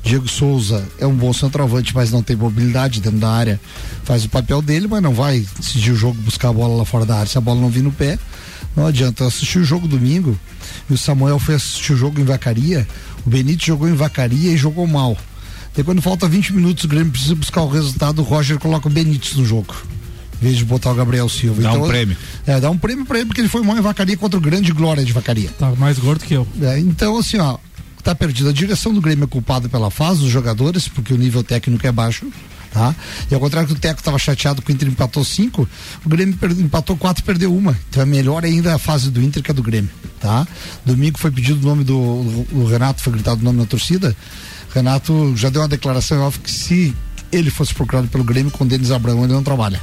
Diego Souza é um bom centroavante, mas não tem mobilidade dentro da área. Faz o papel dele, mas não vai decidir o jogo, buscar a bola lá fora da área se a bola não vir no pé. Não adianta. Eu assisti o jogo domingo e o Samuel foi assistir o jogo em Vacaria. O Benítez jogou em Vacaria e jogou mal. Daí quando falta 20 minutos, o Grêmio precisa buscar o resultado, o Roger coloca o Benítez no jogo. Em vez de botar o Gabriel Silva. Dá um prêmio. É, dá um prêmio pra ele, porque ele foi mal em Vacaria contra o grande Glória de Vacaria. Tá mais gordo que eu. É, então, assim, ó, tá perdido. A direção do Grêmio é culpada pela fase dos jogadores, porque o nível técnico é baixo. Tá? E ao contrário que o Teco estava chateado que o Inter empatou cinco, o Grêmio per- empatou quatro e perdeu uma. Então é melhor ainda a fase do Inter que a do Grêmio. Tá? Domingo foi pedido o nome do o Renato, foi gritado o nome na torcida. Renato já deu uma declaração off que se ele fosse procurado pelo Grêmio com o Denis Abraão, ele não trabalha.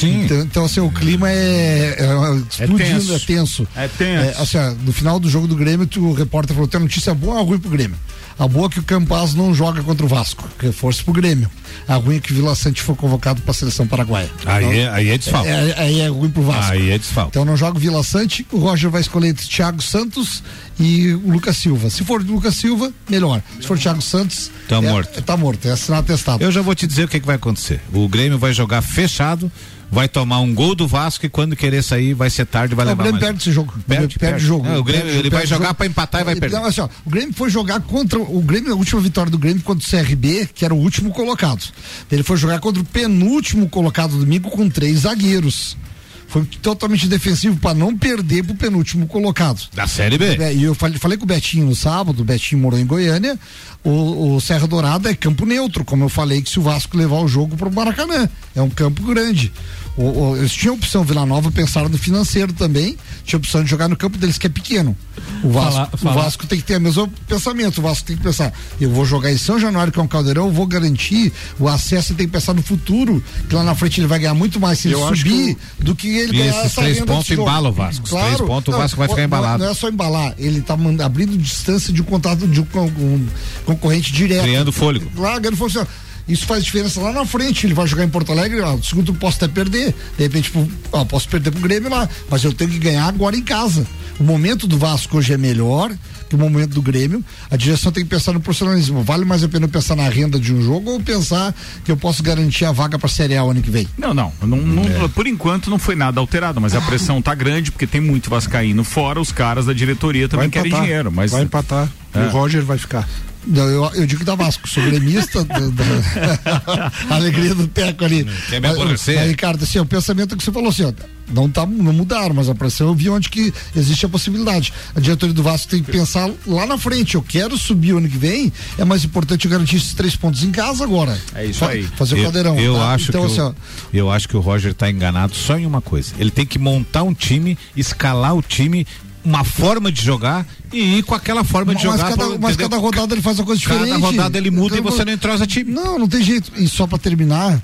Sim. Então, então, assim, o clima é, é, explodindo, tenso. é tenso. É tenso. assim, ó, no final do jogo do Grêmio, tu- o repórter falou: tem notícia boa ou ruim pro Grêmio? A boa é que o Campaz não joga contra o Vasco, reforço pro Grêmio. A ruim é que o Vila Sante foi convocado pra seleção paraguaia. Aí Então, é- aí é desfalque. É, aí é ruim pro Vasco. Aí é desfalque. Então não joga o Vila Sante, o Roger vai escolher entre Thiago Santos e o Lucas Silva. Se for o Lucas Silva, melhor. Se for o Thiago Santos, Tá é- morto. Tá morto, é assinar atestado. Eu já vou te dizer o que, que vai acontecer. O Grêmio vai jogar fechado, vai tomar um gol do Vasco e quando querer sair vai ser tarde, vai Não, o levar Grêmio mais. perde esse jogo. O Perde, perde, perde. o jogo. O Grêmio, Perde- ele vai o jogar jogo. pra empatar e vai perder. Assim, ó, o Grêmio foi jogar contra o Grêmio, a última vitória do Grêmio contra o CRB, que era o último colocado. Ele foi jogar contra o penúltimo colocado domingo com três zagueiros. Foi totalmente defensivo para não perder pro penúltimo colocado. Da Série B. É, e eu falei, falei com o Betinho no sábado, o Betinho morou em Goiânia, o, o Serra Dourada é campo neutro, como eu falei que se o Vasco levar o jogo pro Maracanã, é um campo grande. O, o, eles tinham opção, Vila Nova pensaram no financeiro também, tinha opção de jogar no campo deles que é pequeno. O Vasco, Falar- falar- o Vasco tem que ter o mesmo pensamento, o Vasco tem que pensar, eu vou jogar em São Januário, que é um caldeirão, eu vou garantir o acesso e tem que pensar no futuro, que lá na frente ele vai ganhar muito mais se ele Eu acho subir que do que ele E ganhar esses três pontos embala o Vasco. Os três pontos, o Vasco vai ficar não- embalado. Não é só embalar, ele tá mand- abrindo distância de um contato de um, um concorrente direto. Criando fôlego. Lá, ganhando fôlego. Isso faz diferença lá na frente. Ele vai jogar em Porto Alegre, ó, o segundo posso até perder. De repente, tipo, ó, posso perder pro Grêmio lá. Mas eu tenho que ganhar agora em casa. O momento do Vasco hoje é melhor que o momento do Grêmio. A direção tem que pensar no profissionalismo. Vale mais a pena eu pensar na renda de um jogo ou pensar que eu posso garantir a vaga pra Série A ano que vem? Não, não, não, não- por enquanto não foi nada alterado, mas a pressão tá grande porque tem muito vascaíno fora, os caras da diretoria também querem dinheiro, mas Vai empatar. É. O Roger vai ficar. Não, eu, eu digo que dá Vasco, sou gremista. do- do- a [laughs] alegria do Teco ali. Quer me aborrecer? mas, Ricardo, assim, o pensamento que você falou assim, ó, não, tá, não mudaram, mas a pressão eu vi onde que existe a possibilidade. A diretoria do Vasco tem que pensar lá na frente. Eu quero subir o ano que vem, é mais importante eu garantir esses três pontos em casa agora. É isso Fa- aí. Fazer o eu, caldeirão. Eu tá? acho então, que assim, o, eu acho que o Roger está enganado só em uma coisa. Ele tem que montar um time, escalar o time, uma forma de jogar e ir com aquela forma de mas jogar. cada, pra- mas cada rodada ele faz uma coisa Cada diferente. rodada ele muda e você não entrosa time. Não, não tem jeito. E só pra terminar,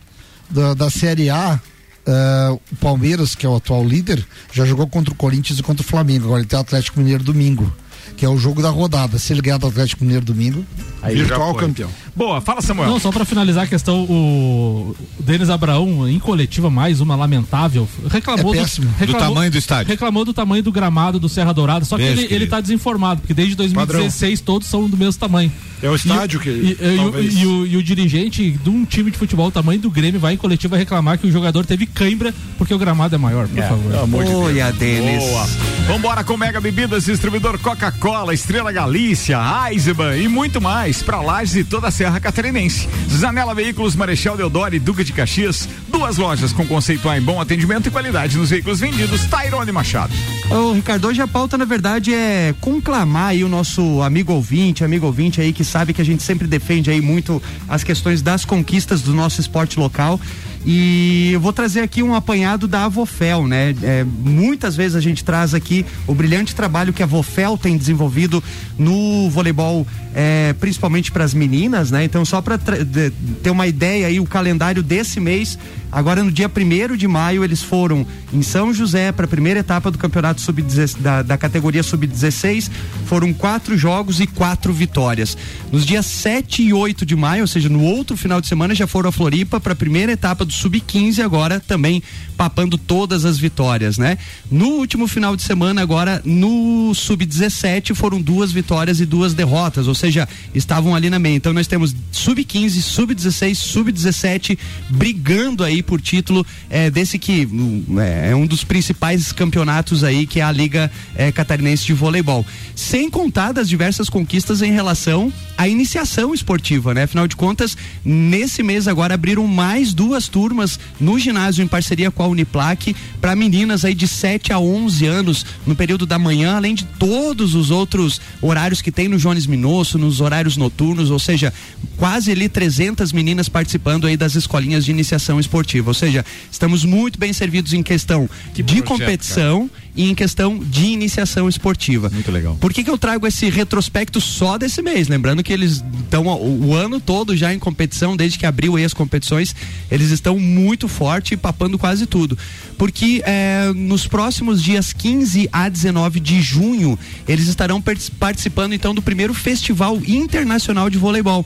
da, da Série A, eh, o Palmeiras, que é o atual líder, já jogou contra o Corinthians e contra o Flamengo. Agora ele tem o Atlético Mineiro domingo, que é o jogo da rodada. Se ele ganhar do Atlético Mineiro domingo, Aí virtual campeão. Boa, fala Samuel. Não, só pra finalizar a questão, o Denis Abraão, em coletiva, mais uma lamentável, reclamou É péssimo. Do tamanho do estádio. Reclamou do tamanho do gramado do Serra Dourada, só que Beijo, ele, ele querido. tá desinformado, porque desde 2016 todos são do mesmo tamanho. É o estádio E- que- E, e- e o- e o, e o dirigente de um time de futebol, o tamanho do Grêmio, vai em coletiva reclamar que o jogador teve cãibra porque o gramado é maior, por É, favor. amor de Deus. Olha, Denis. Boa. Vambora com Mega Bebidas, distribuidor Coca-Cola, Estrela Galícia, Eisenbahn e muito mais para Lages e toda a Serra Catarinense. Zanela Veículos, Marechal Deodoro e Duca de Caxias. Duas lojas com conceito A em bom atendimento e qualidade nos veículos vendidos. Tairone Machado. Ô, Ricardo, hoje a pauta, na verdade, é conclamar aí o nosso amigo ouvinte, amigo ouvinte aí que sabe que a gente sempre defende aí muito as questões das conquistas do nosso esporte local. E eu vou trazer aqui um apanhado da Avofel, né? É, muitas vezes a gente traz aqui o brilhante trabalho que a Avofel tem desenvolvido no voleibol, é, principalmente para as meninas, né? Então, só para ter uma ideia aí, o calendário desse mês, agora no dia 1 de maio, eles foram em São José para a primeira etapa do campeonato sub da, da categoria sub-16. Foram quatro jogos e quatro vitórias. Nos dias 7 e 8 de maio, ou seja, no outro final de semana, já foram a Floripa para a primeira etapa do sub-15 agora também papando todas as vitórias, né? No último final de semana agora no sub-17 foram duas vitórias e duas derrotas, ou seja, estavam ali na meia. Então nós temos sub-15, sub-16, sub-17 brigando aí por título é, desse que hum, é, é um dos principais campeonatos aí que é a Liga é, Catarinense de Voleibol. Sem contar das diversas conquistas em relação à iniciação esportiva, né? Afinal de contas, nesse mês agora abriram mais duas turmas no ginásio em parceria com a Uniplac para meninas aí de 7 a 11 anos no período da manhã, além de todos os outros horários que tem no Jones Minosso, nos horários noturnos, ou seja, quase ali 300 meninas participando aí das escolinhas de iniciação esportiva. Ou seja, estamos muito bem servidos em questão de projeto, competição e em questão de iniciação esportiva. Muito legal. Por que, que eu trago esse retrospecto só desse mês? Lembrando que eles estão o, ano todo já em competição, desde que abriu aí as competições, eles estão muito forte e papando quase tudo. Porque eh, nos próximos dias 15 a 19 de junho, eles estarão participando então do primeiro Festival Internacional de Voleibol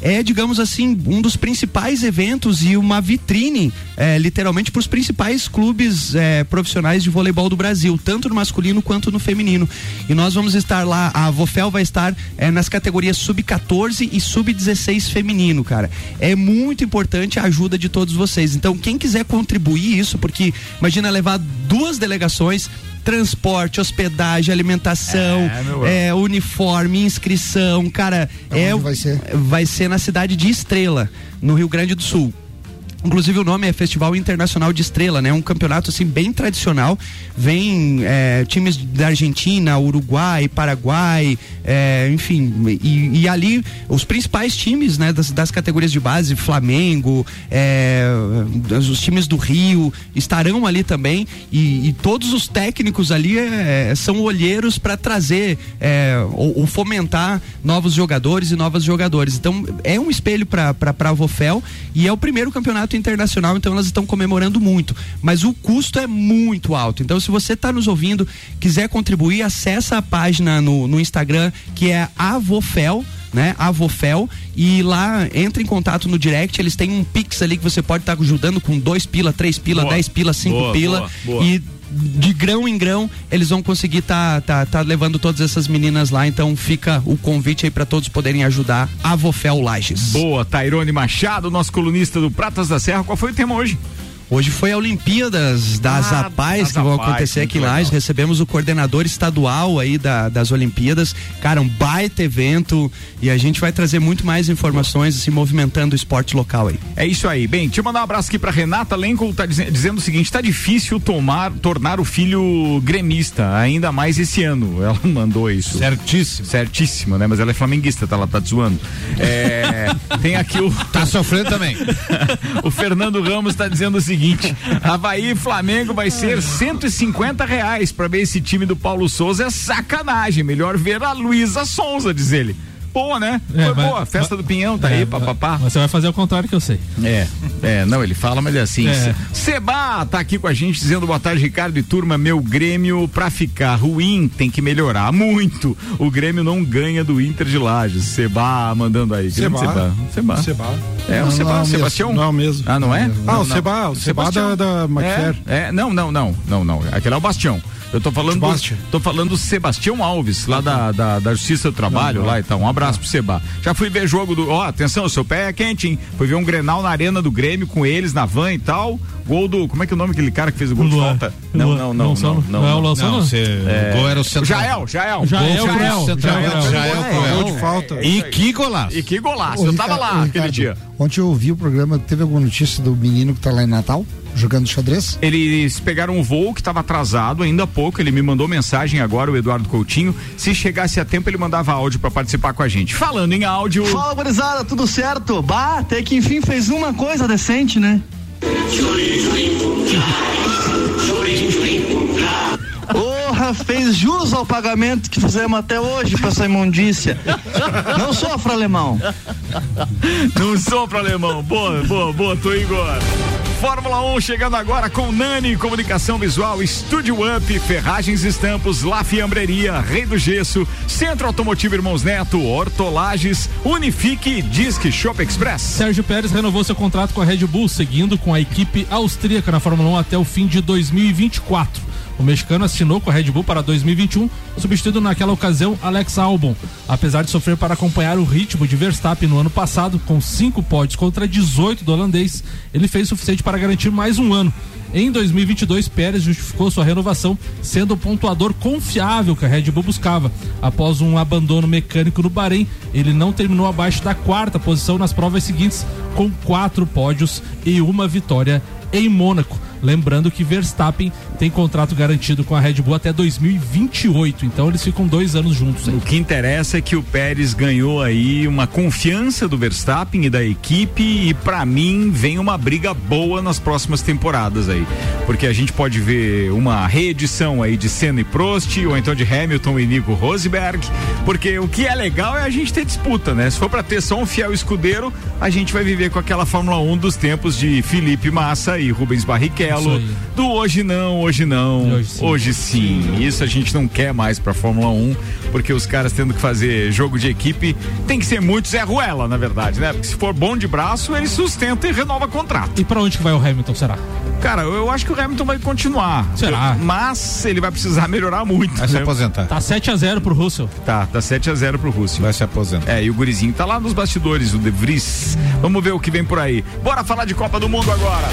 é, digamos assim, um dos principais eventos e uma vitrine, é, literalmente, para os principais clubes é, profissionais de voleibol do Brasil, tanto no masculino quanto no feminino. E nós vamos estar lá, a Vofel vai estar é, nas categorias sub-14 e sub-16 feminino, cara. É muito importante a ajuda de todos vocês. Então, quem quiser contribuir isso, porque imagina levar duas delegações transporte, hospedagem, alimentação, É, é, uniforme, inscrição, cara, é vai ser? vai ser na cidade de Estrela, no Rio Grande do Sul. Inclusive o nome é Festival Internacional de Estrela, né? Um campeonato assim bem tradicional. Vem é, times da Argentina, Uruguai, Paraguai, é, enfim, e, e ali os principais times, né? Das, das categorias de base, Flamengo, é, os times do Rio estarão ali também e, e todos os técnicos ali é, são olheiros para trazer é, ou, ou fomentar novos jogadores e novas jogadores. Então é um espelho para para Vofel e é o primeiro campeonato internacional, então elas estão comemorando muito. Mas o custo é muito alto. Então, se você está nos ouvindo, quiser contribuir, acessa a página no, no Instagram que é Avofel né? Avofel e lá entra em contato no direct, eles têm um pix ali que você pode estar ajudando com dois pila, três pila, Boa. dez pila, cinco Boa, pila boa. e de grão em grão eles vão conseguir tá, tá, tá levando todas essas meninas lá, então fica o convite aí para todos poderem ajudar a Avofel Lages. Boa, Tairone Machado, nosso colunista do Pratas da Serra. Qual foi o tema hoje? Hoje foi a Olimpíadas das Ah, APAES das que vão acontecer aqui em muito Lages. legal. Recebemos o coordenador estadual aí da- das Olimpíadas. Cara, um baita evento e a gente vai trazer muito mais informações, assim, movimentando o esporte local aí. É isso aí. Bem, deixa eu mandar um abraço aqui pra Renata Lenco, tá dizen- dizendo o seguinte: tá difícil tomar, tornar o filho gremista, ainda mais esse ano. Ela [laughs] mandou isso. Certíssimo. Certíssimo, né? Mas ela é flamenguista, tá? Ela tá te zoando. É, [laughs] tem aqui o. Tá sofrendo também. [laughs] o Fernando Ramos tá dizendo o seguinte: Havaí e Flamengo vai ser 150 reais pra ver esse time do Paulo Souza. É sacanagem. Melhor ver a Luísa Sonza, diz ele. Boa, né? É, Foi mas- boa. Festa do Pinhão tá É, aí, papapá. Mas você vai fazer o contrário que eu sei. É, é, não, ele fala, mas é assim. É. Seba tá aqui com a gente dizendo boa tarde, Ricardo e turma. Meu Grêmio, pra ficar ruim, tem que melhorar muito. O Grêmio não ganha do Inter de Lages. Seba mandando aí. Seba. Seba. Seba. É, o Não, Seba, não é o Sebastião? não é o mesmo. Ah, não é? Ah, Não, o. Seba, o Seba da- da McFair. É, é, não, não, não, não, não. Aquele é o Bastião. Eu tô falando, do, Sebastião. tô falando do Sebastião Alves, lá da, da, da Justiça do Trabalho, Não, não. lá e tal. Um abraço pro Seba. Já fui ver jogo do. Ó, atenção, o seu pé é quente, hein? Fui ver um grenal na arena do Grêmio com eles, na van e tal. Gol do. Como é que é o nome daquele cara que fez o gol de Luan. falta? Não, não, não. Não, não, Não é o não. Lançou, não? Não, você, É, o gol era o central. Jael, Jael. Jael. Jael. Jael. Gol de falta. E que golaço. E que golaço. Eu tava lá aquele dia. Ontem eu ouvi o programa, teve alguma notícia do menino que tá lá em Natal, jogando xadrez? Eles pegaram um voo que estava atrasado ainda há pouco. Ele me mandou mensagem agora, o Eduardo Coutinho. Se chegasse a tempo, ele mandava áudio para participar com a gente. Falando em áudio. Fala, gurizada, tudo certo? Bah, até que enfim fez uma coisa decente, né? Porra, fez jus ao pagamento que fizemos até hoje pra essa imundícia. Não sofra, alemão. Não sopra, alemão. Boa, boa, boa, tô Igor. Fórmula 1 chegando agora com Nani Comunicação Visual, Estúdio Up, Ferragens Estampos, La Fiambreria, Rei do Gesso, Centro Automotivo Irmãos Neto, Hortolages, Unifique e Disque Shop Express. Sérgio Pérez renovou seu contrato com a Red Bull, seguindo com a equipe austríaca na Fórmula 1 até o fim de 2024. O mexicano assinou com a Red Bull para 2021, substituindo naquela ocasião Alex Albon. Apesar de sofrer para acompanhar o ritmo de Verstappen no ano passado, com cinco pódios contra 18 do holandês, ele fez o suficiente para garantir mais um ano. Em 2022, Pérez justificou sua renovação, sendo o pontuador confiável que a Red Bull buscava. Após um abandono mecânico no Bahrein, ele não terminou abaixo da quarta posição nas provas seguintes, com quatro pódios e uma vitória em Mônaco. Lembrando que Verstappen tem contrato garantido com a Red Bull até 2028, então eles ficam dois anos juntos. Aí. O que interessa é que o Pérez ganhou aí uma confiança do Verstappen e da equipe e para mim vem uma briga boa nas próximas temporadas aí, porque a gente pode ver uma reedição aí de Senna e Prost ou então de Hamilton e Nico Rosberg, porque o que é legal é a gente ter disputa, né? Se for para ter só um fiel escudeiro, a gente vai viver com aquela Fórmula 1 dos tempos de Felipe Massa e Rubens Barrichello, do hoje não, hoje não, hoje sim. hoje sim. Isso a gente não quer mais pra Fórmula 1, porque os caras tendo que fazer jogo de equipe tem que ser muito Zé Ruela, na verdade, né? Porque se for bom de braço, ele sustenta e renova contrato. E para onde que vai o Hamilton, será? Cara, eu acho que o Hamilton vai continuar. Será? Mas ele vai precisar melhorar muito. Vai né? se aposentar. Tá 7 a 0 pro Russell. Tá, tá 7 a 0 pro Russell. Vai se aposentar. É, e o gurizinho tá lá nos bastidores, o De Vries. Vamos ver o que vem por aí. Bora falar de Copa do Mundo agora.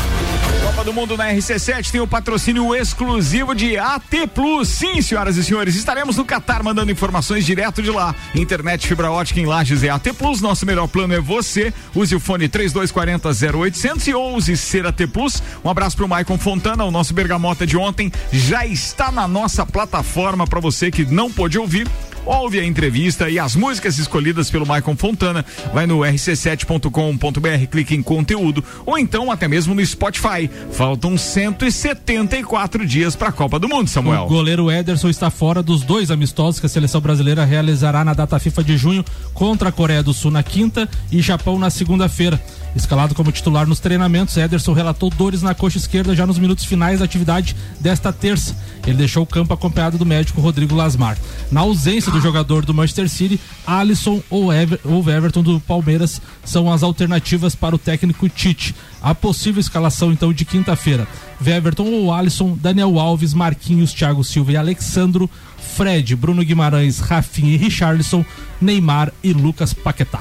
Copa do Mundo na RC7 tem o patrocínio exclusivo de AT Plus. Sim, senhoras e senhores, estaremos no Catar mandando informações direto de lá. Internet fibra ótica em Lages é AT Plus. Nosso melhor plano é você. Use o fone 3240 0800 e ouse ser AT Plus. Um abraço pro Maicon Fontana, o nosso bergamota de ontem já está na nossa plataforma para você que não pôde ouvir ouve a entrevista e as músicas escolhidas pelo Maicon Fontana. Vai no rc7.com.br, clique em conteúdo ou então até mesmo no Spotify. Faltam 174 dias para a Copa do Mundo, Samuel. O goleiro Ederson está fora dos dois amistosos que a seleção brasileira realizará na data FIFA de junho contra a Coreia do Sul na quinta e Japão na segunda-feira. Escalado como titular nos treinamentos, Ederson relatou dores na coxa esquerda já nos minutos finais da atividade desta terça. Ele deixou o campo acompanhado do médico Rodrigo Lasmar. Na ausência do jogador do Manchester City, Alisson ou, Ever, ou Everton do Palmeiras são as alternativas para o técnico Tite. A possível escalação então de quinta-feira: Everton ou Alisson, Daniel Alves, Marquinhos, Thiago Silva e Alexandro, Fred, Bruno Guimarães, Rafinha e Richarlison, Neymar e Lucas Paquetá.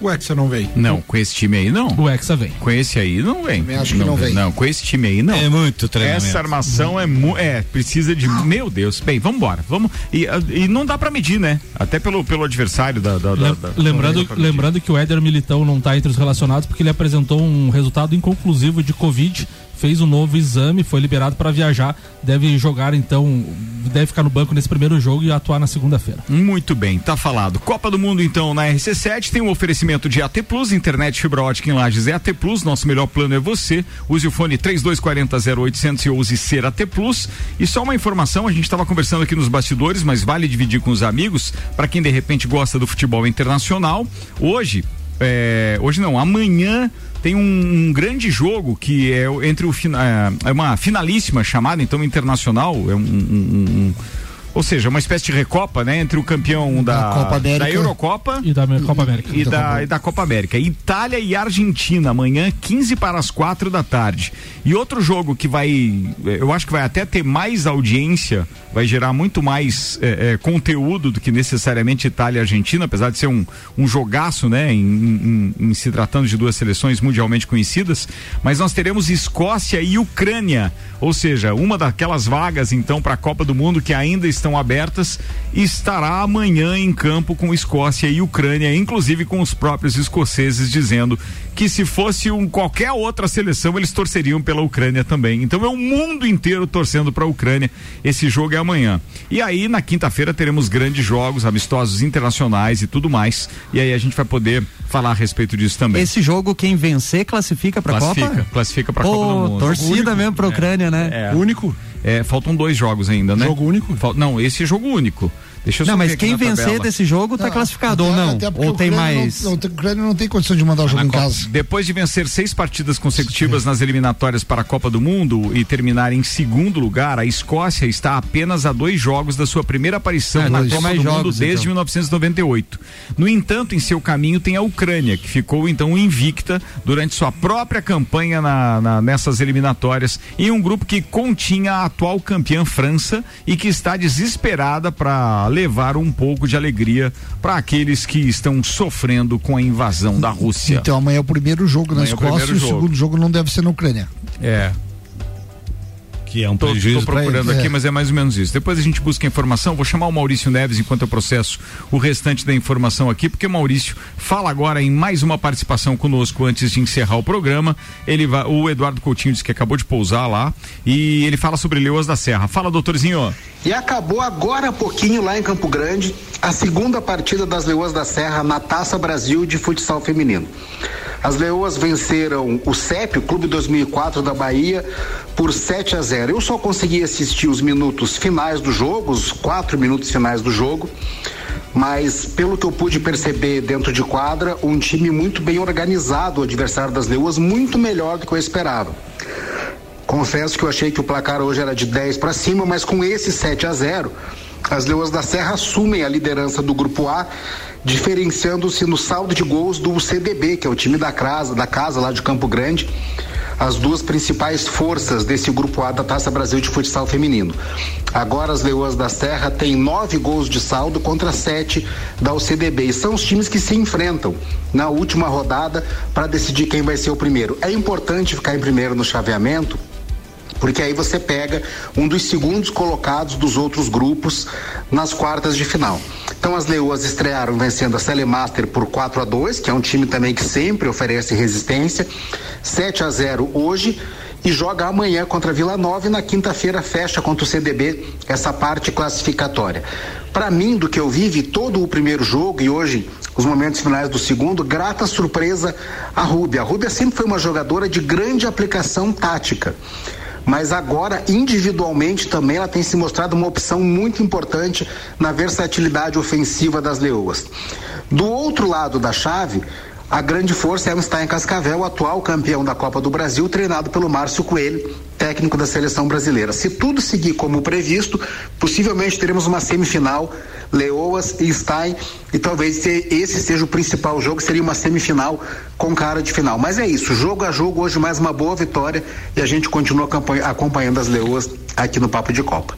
O Hexa não vem. Não, com esse time aí não. O Hexa vem. Com esse aí não vem. Também acho que não vem. Não, com esse time aí não. É muito treinamento. Essa armação é é, precisa de, meu Deus. Bem, vamos embora. Vamos e, e não dá pra medir, né? Até pelo, pelo adversário da, da, da, da lembrando, lembrando que o Éder Militão não tá entre os relacionados porque ele apresentou um resultado inconclusivo de Covid fez um novo exame, foi liberado para viajar, deve jogar então, deve ficar no banco nesse primeiro jogo e atuar na segunda-feira. Muito bem, tá falado. Copa do Mundo então na RC7 tem um oferecimento de AT Plus, internet fibra ótica em Lages é AT Plus, nosso melhor plano é você. Use o fone 3240 0800 e use ser AT Plus. E só uma informação, a gente estava conversando aqui nos bastidores, mas vale dividir com os amigos, para quem de repente gosta do futebol internacional. Hoje, é, hoje não, amanhã tem um, um, grande jogo que é entre o é, é uma finalíssima chamada então internacional é um, um, um ou seja, uma espécie de recopa, né? Entre o campeão da, Copa América. da Eurocopa e da Copa América. E, da, e da Copa América. Itália e Argentina, amanhã, 15 para as 4 da tarde. E outro jogo que vai, eu acho que vai até ter mais audiência, vai gerar muito mais é, é, conteúdo do que necessariamente Itália e Argentina, apesar de ser um, um jogaço, né? Em, em, em se tratando de duas seleções mundialmente conhecidas. Mas nós teremos Escócia e Ucrânia, ou seja, uma daquelas vagas então para a Copa do Mundo que ainda está estão abertas, estará amanhã em campo com Escócia e Ucrânia, inclusive com os próprios escoceses dizendo que se fosse um qualquer outra seleção eles torceriam pela Ucrânia também. Então é o mundo inteiro torcendo para a Ucrânia. Esse jogo é amanhã. E aí na quinta-feira teremos grandes jogos, amistosos internacionais e tudo mais. E aí a gente vai poder falar a respeito disso também. Esse jogo quem vencer classifica para a Copa? Classifica para a Copa do Mundo. Torcida mesmo para a Ucrânia, né? É. Único. É, faltam dois jogos ainda, né? Jogo único? Fal não, esse é jogo único. Deixa eu só Não, mas quem vencer tabela. desse jogo tá classificado ou Até- não? até porque Ou o tem mais. Não, não, o Ucrânia não tem condição de mandar o jogo Na em Copa. casa. Depois de vencer seis partidas consecutivas nas eliminatórias para a Copa do Mundo e terminar em segundo lugar, a Escócia está apenas a dois jogos da sua primeira aparição É, na não tem Copa mais do Mundo jogos, desde então. 1998. No entanto, em seu caminho tem a Ucrânia, que ficou então invicta durante sua própria campanha na- na- nessas eliminatórias, em um grupo que continha a atual campeã França e que está desesperada para levar um pouco de alegria para aqueles que estão sofrendo com a invasão da Rússia. Então amanhã é o primeiro jogo na Amanhã é o Escócia e o jogo. segundo jogo não deve ser na Ucrânia. É. Que é um Tô, prejuízo pra procurando aqui, É. mas é mais ou menos isso. Depois a gente busca informação. Vou chamar o Maurício Neves enquanto eu processo o restante da informação aqui, porque o Maurício fala agora em mais uma participação conosco antes de encerrar o programa. Ele vai, o Eduardo Coutinho disse que acabou de pousar lá e ele fala sobre Leoas da Serra. Fala, doutorzinho. E acabou agora há pouquinho lá em Campo Grande a segunda partida das Leoas da Serra na Taça Brasil de futsal feminino. As Leoas venceram o CEP, o Clube 2004 da Bahia, por 7 a 0. Eu só consegui assistir os minutos finais do jogo, os quatro minutos finais do jogo, mas pelo que eu pude perceber dentro de quadra, um time muito bem organizado, o adversário das Leoas, muito melhor do que eu esperava. Confesso que eu achei que o placar hoje era de 10 para cima, mas com esse 7 a 0, as Leoas da Serra assumem a liderança do grupo A, diferenciando-se no saldo de gols do CDB, que é o time da casa, da casa lá de Campo Grande, as duas principais forças desse grupo A da Taça Brasil de futsal feminino. Agora as Leoas da Serra têm nove gols de saldo contra sete da UCDB e são os times que se enfrentam na última rodada para decidir quem vai ser o primeiro. É importante ficar em primeiro no chaveamento porque aí você pega um dos segundos colocados dos outros grupos nas quartas de final. Então as Leoas estrearam vencendo a Celemaster por 4 a 2, que é um time também que sempre oferece resistência, 7 a 0 hoje e joga amanhã contra a Vila Nova e na quinta-feira fecha contra o CDB essa parte classificatória. Para mim, do que eu vive todo o primeiro jogo e hoje os momentos finais do segundo, grata surpresa a Rúbia. A Rúbia sempre foi uma jogadora de grande aplicação tática mas agora individualmente também ela tem se mostrado uma opção muito importante na versatilidade ofensiva das leoas. Do outro lado da chave, a grande força é o Stein Cascavel, atual campeão da Copa do Brasil, treinado pelo Márcio Coelho, técnico da seleção brasileira. Se tudo seguir como previsto, possivelmente teremos uma semifinal, Leoas e Stein, e talvez esse seja o principal jogo, seria uma semifinal com cara de final. Mas é isso, jogo a jogo, hoje mais uma boa vitória e a gente continua acompanhando as Leoas aqui no Papo de Copa.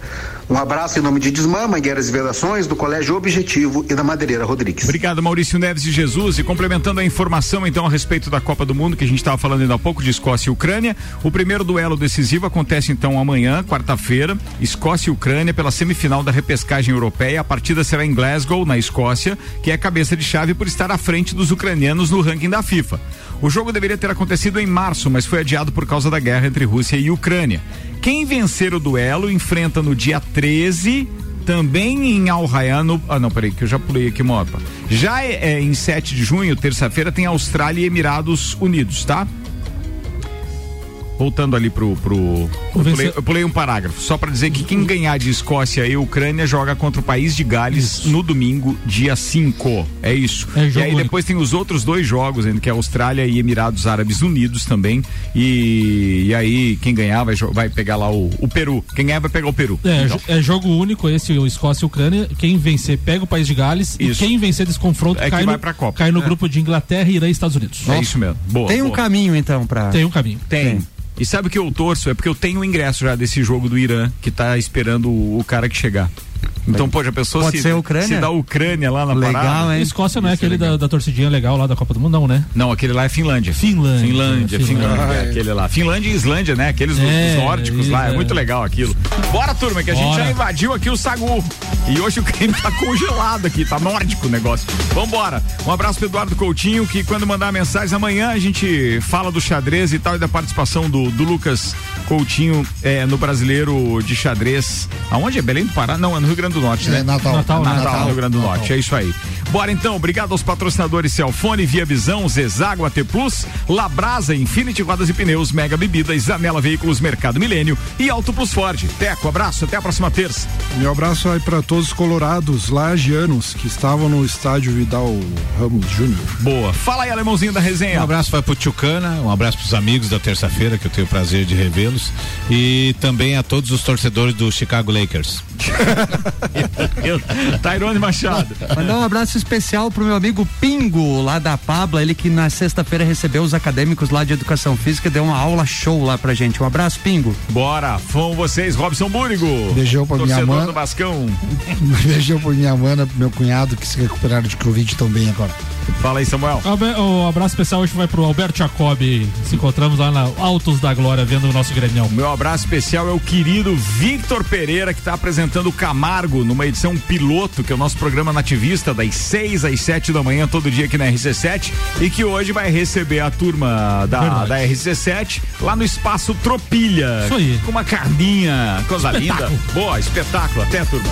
Um abraço em nome de Desmã, Mangueiras e Vedações, do Colégio Objetivo e da Madeireira Rodrigues. Obrigado, Maurício Neves de Jesus. E complementando a informação, então, a respeito da Copa do Mundo, que a gente estava falando ainda há pouco, de Escócia e Ucrânia. O primeiro duelo decisivo acontece, então, amanhã, quarta-feira, Escócia e Ucrânia, pela semifinal da repescagem europeia. A partida será em Glasgow, na Escócia, que é cabeça de chave por estar à frente dos ucranianos no ranking da FIFA. O jogo deveria ter acontecido em março, mas foi adiado por causa da guerra entre Rússia e Ucrânia. Quem vencer o duelo enfrenta no dia 13 também em Al Rayyan, ah não, peraí, que eu já pulei aqui uma opa. Já é, é, em 7 de junho, terça-feira, tem Austrália e Emirados Unidos, tá? Voltando ali pro. pro eu, pulei, eu pulei um parágrafo, só para dizer que quem ganhar de Escócia e Ucrânia joga contra o país de Gales isso. no domingo, dia 5. É isso. É e aí depois tem os outros dois jogos, que é Austrália e Emirados Árabes Unidos também. E, e aí quem ganhar vai, vai pegar lá o, o, Peru. Quem ganhar vai pegar o Peru. É, então. é jogo único esse, o Escócia e Ucrânia. Quem vencer pega o país de Gales. Isso. E quem vencer desse confronto é cai, que no, vai pra Copa. cai no é. grupo de Inglaterra, Irã e Estados Unidos. É isso mesmo. Boa, Tem um boa. caminho então para Tem um caminho. Tem. Tem. E sabe o que eu torço? É porque eu tenho o ingresso já desse jogo do Irã, que tá esperando o, o cara que chegar. Então, pô, já pensou Pode se, ser a Ucrânia? se dá a Ucrânia lá na Legal, parada? hein? Escócia não é Isso aquele da, da torcidinha legal lá da Copa do Mundo, não, né? Não, aquele lá é Finlândia. Finlândia. Finlândia, Finlândia. É aquele lá. Finlândia e Islândia, né? Aqueles É, nórdicos lá. É é. muito legal aquilo. Bora, turma, que a gente Bora. já invadiu aqui o Sagu. E hoje o clima tá [laughs] congelado aqui, tá nórdico o negócio. Vambora. Um abraço pro Eduardo Coutinho, que quando mandar mensagem amanhã a gente fala do xadrez e tal, e da participação do, do Lucas Coutinho é, no brasileiro de xadrez. Aonde é? Belém do Pará? Não, é no Rio Grande do Norte, né? É, Natal. Natal, Natal, Natal. no Rio Grande do Norte. É isso aí. Bora então, obrigado aos patrocinadores Celfone, Via Visão, Zezago, AT Plus, Labrasa, Infinity Rodas e Pneus, Mega Bebidas, Zanela Veículos, Mercado Milênio e Auto Plus Ford. Teco, abraço, até a próxima terça. Meu abraço aí para todos os colorados lagianos que estavam no estádio Vidal Ramos Júnior. Boa. Fala aí, alemãozinho da resenha. Um abraço vai pro Tchucana, um abraço pros amigos da terça-feira, que eu tenho o prazer de revê-los. E também a todos os torcedores do Chicago Lakers. [laughs] Tairone Machado. Mandar um abraço especial pro meu amigo Pingo, lá da Pabla, ele que na sexta-feira recebeu os acadêmicos lá de educação física e deu uma aula show lá pra gente. Um abraço, Pingo. Bora, vão vocês, Robson Búrigo. Beijão pra minha Torcedor mãe. do Bascão. [laughs] Beijão pra minha mana, pro meu cunhado que se recuperaram de Covid tão bem agora. Fala aí, Samuel. O abraço especial hoje vai pro Alberto Jacobi. Se encontramos lá na Altos da Glória, vendo o nosso Grêmio. Meu abraço especial é o querido Victor Pereira, que está apresentando o Camargo numa edição piloto, que é o nosso programa nativista, das 6 às 7 da manhã, todo dia aqui na RC7, e que hoje vai receber a turma da, Verdade. da RC7 lá no Espaço Tropilha. Isso aí. Com uma carninha, coisa linda. Espetáculo. Boa, espetáculo. Até, turma.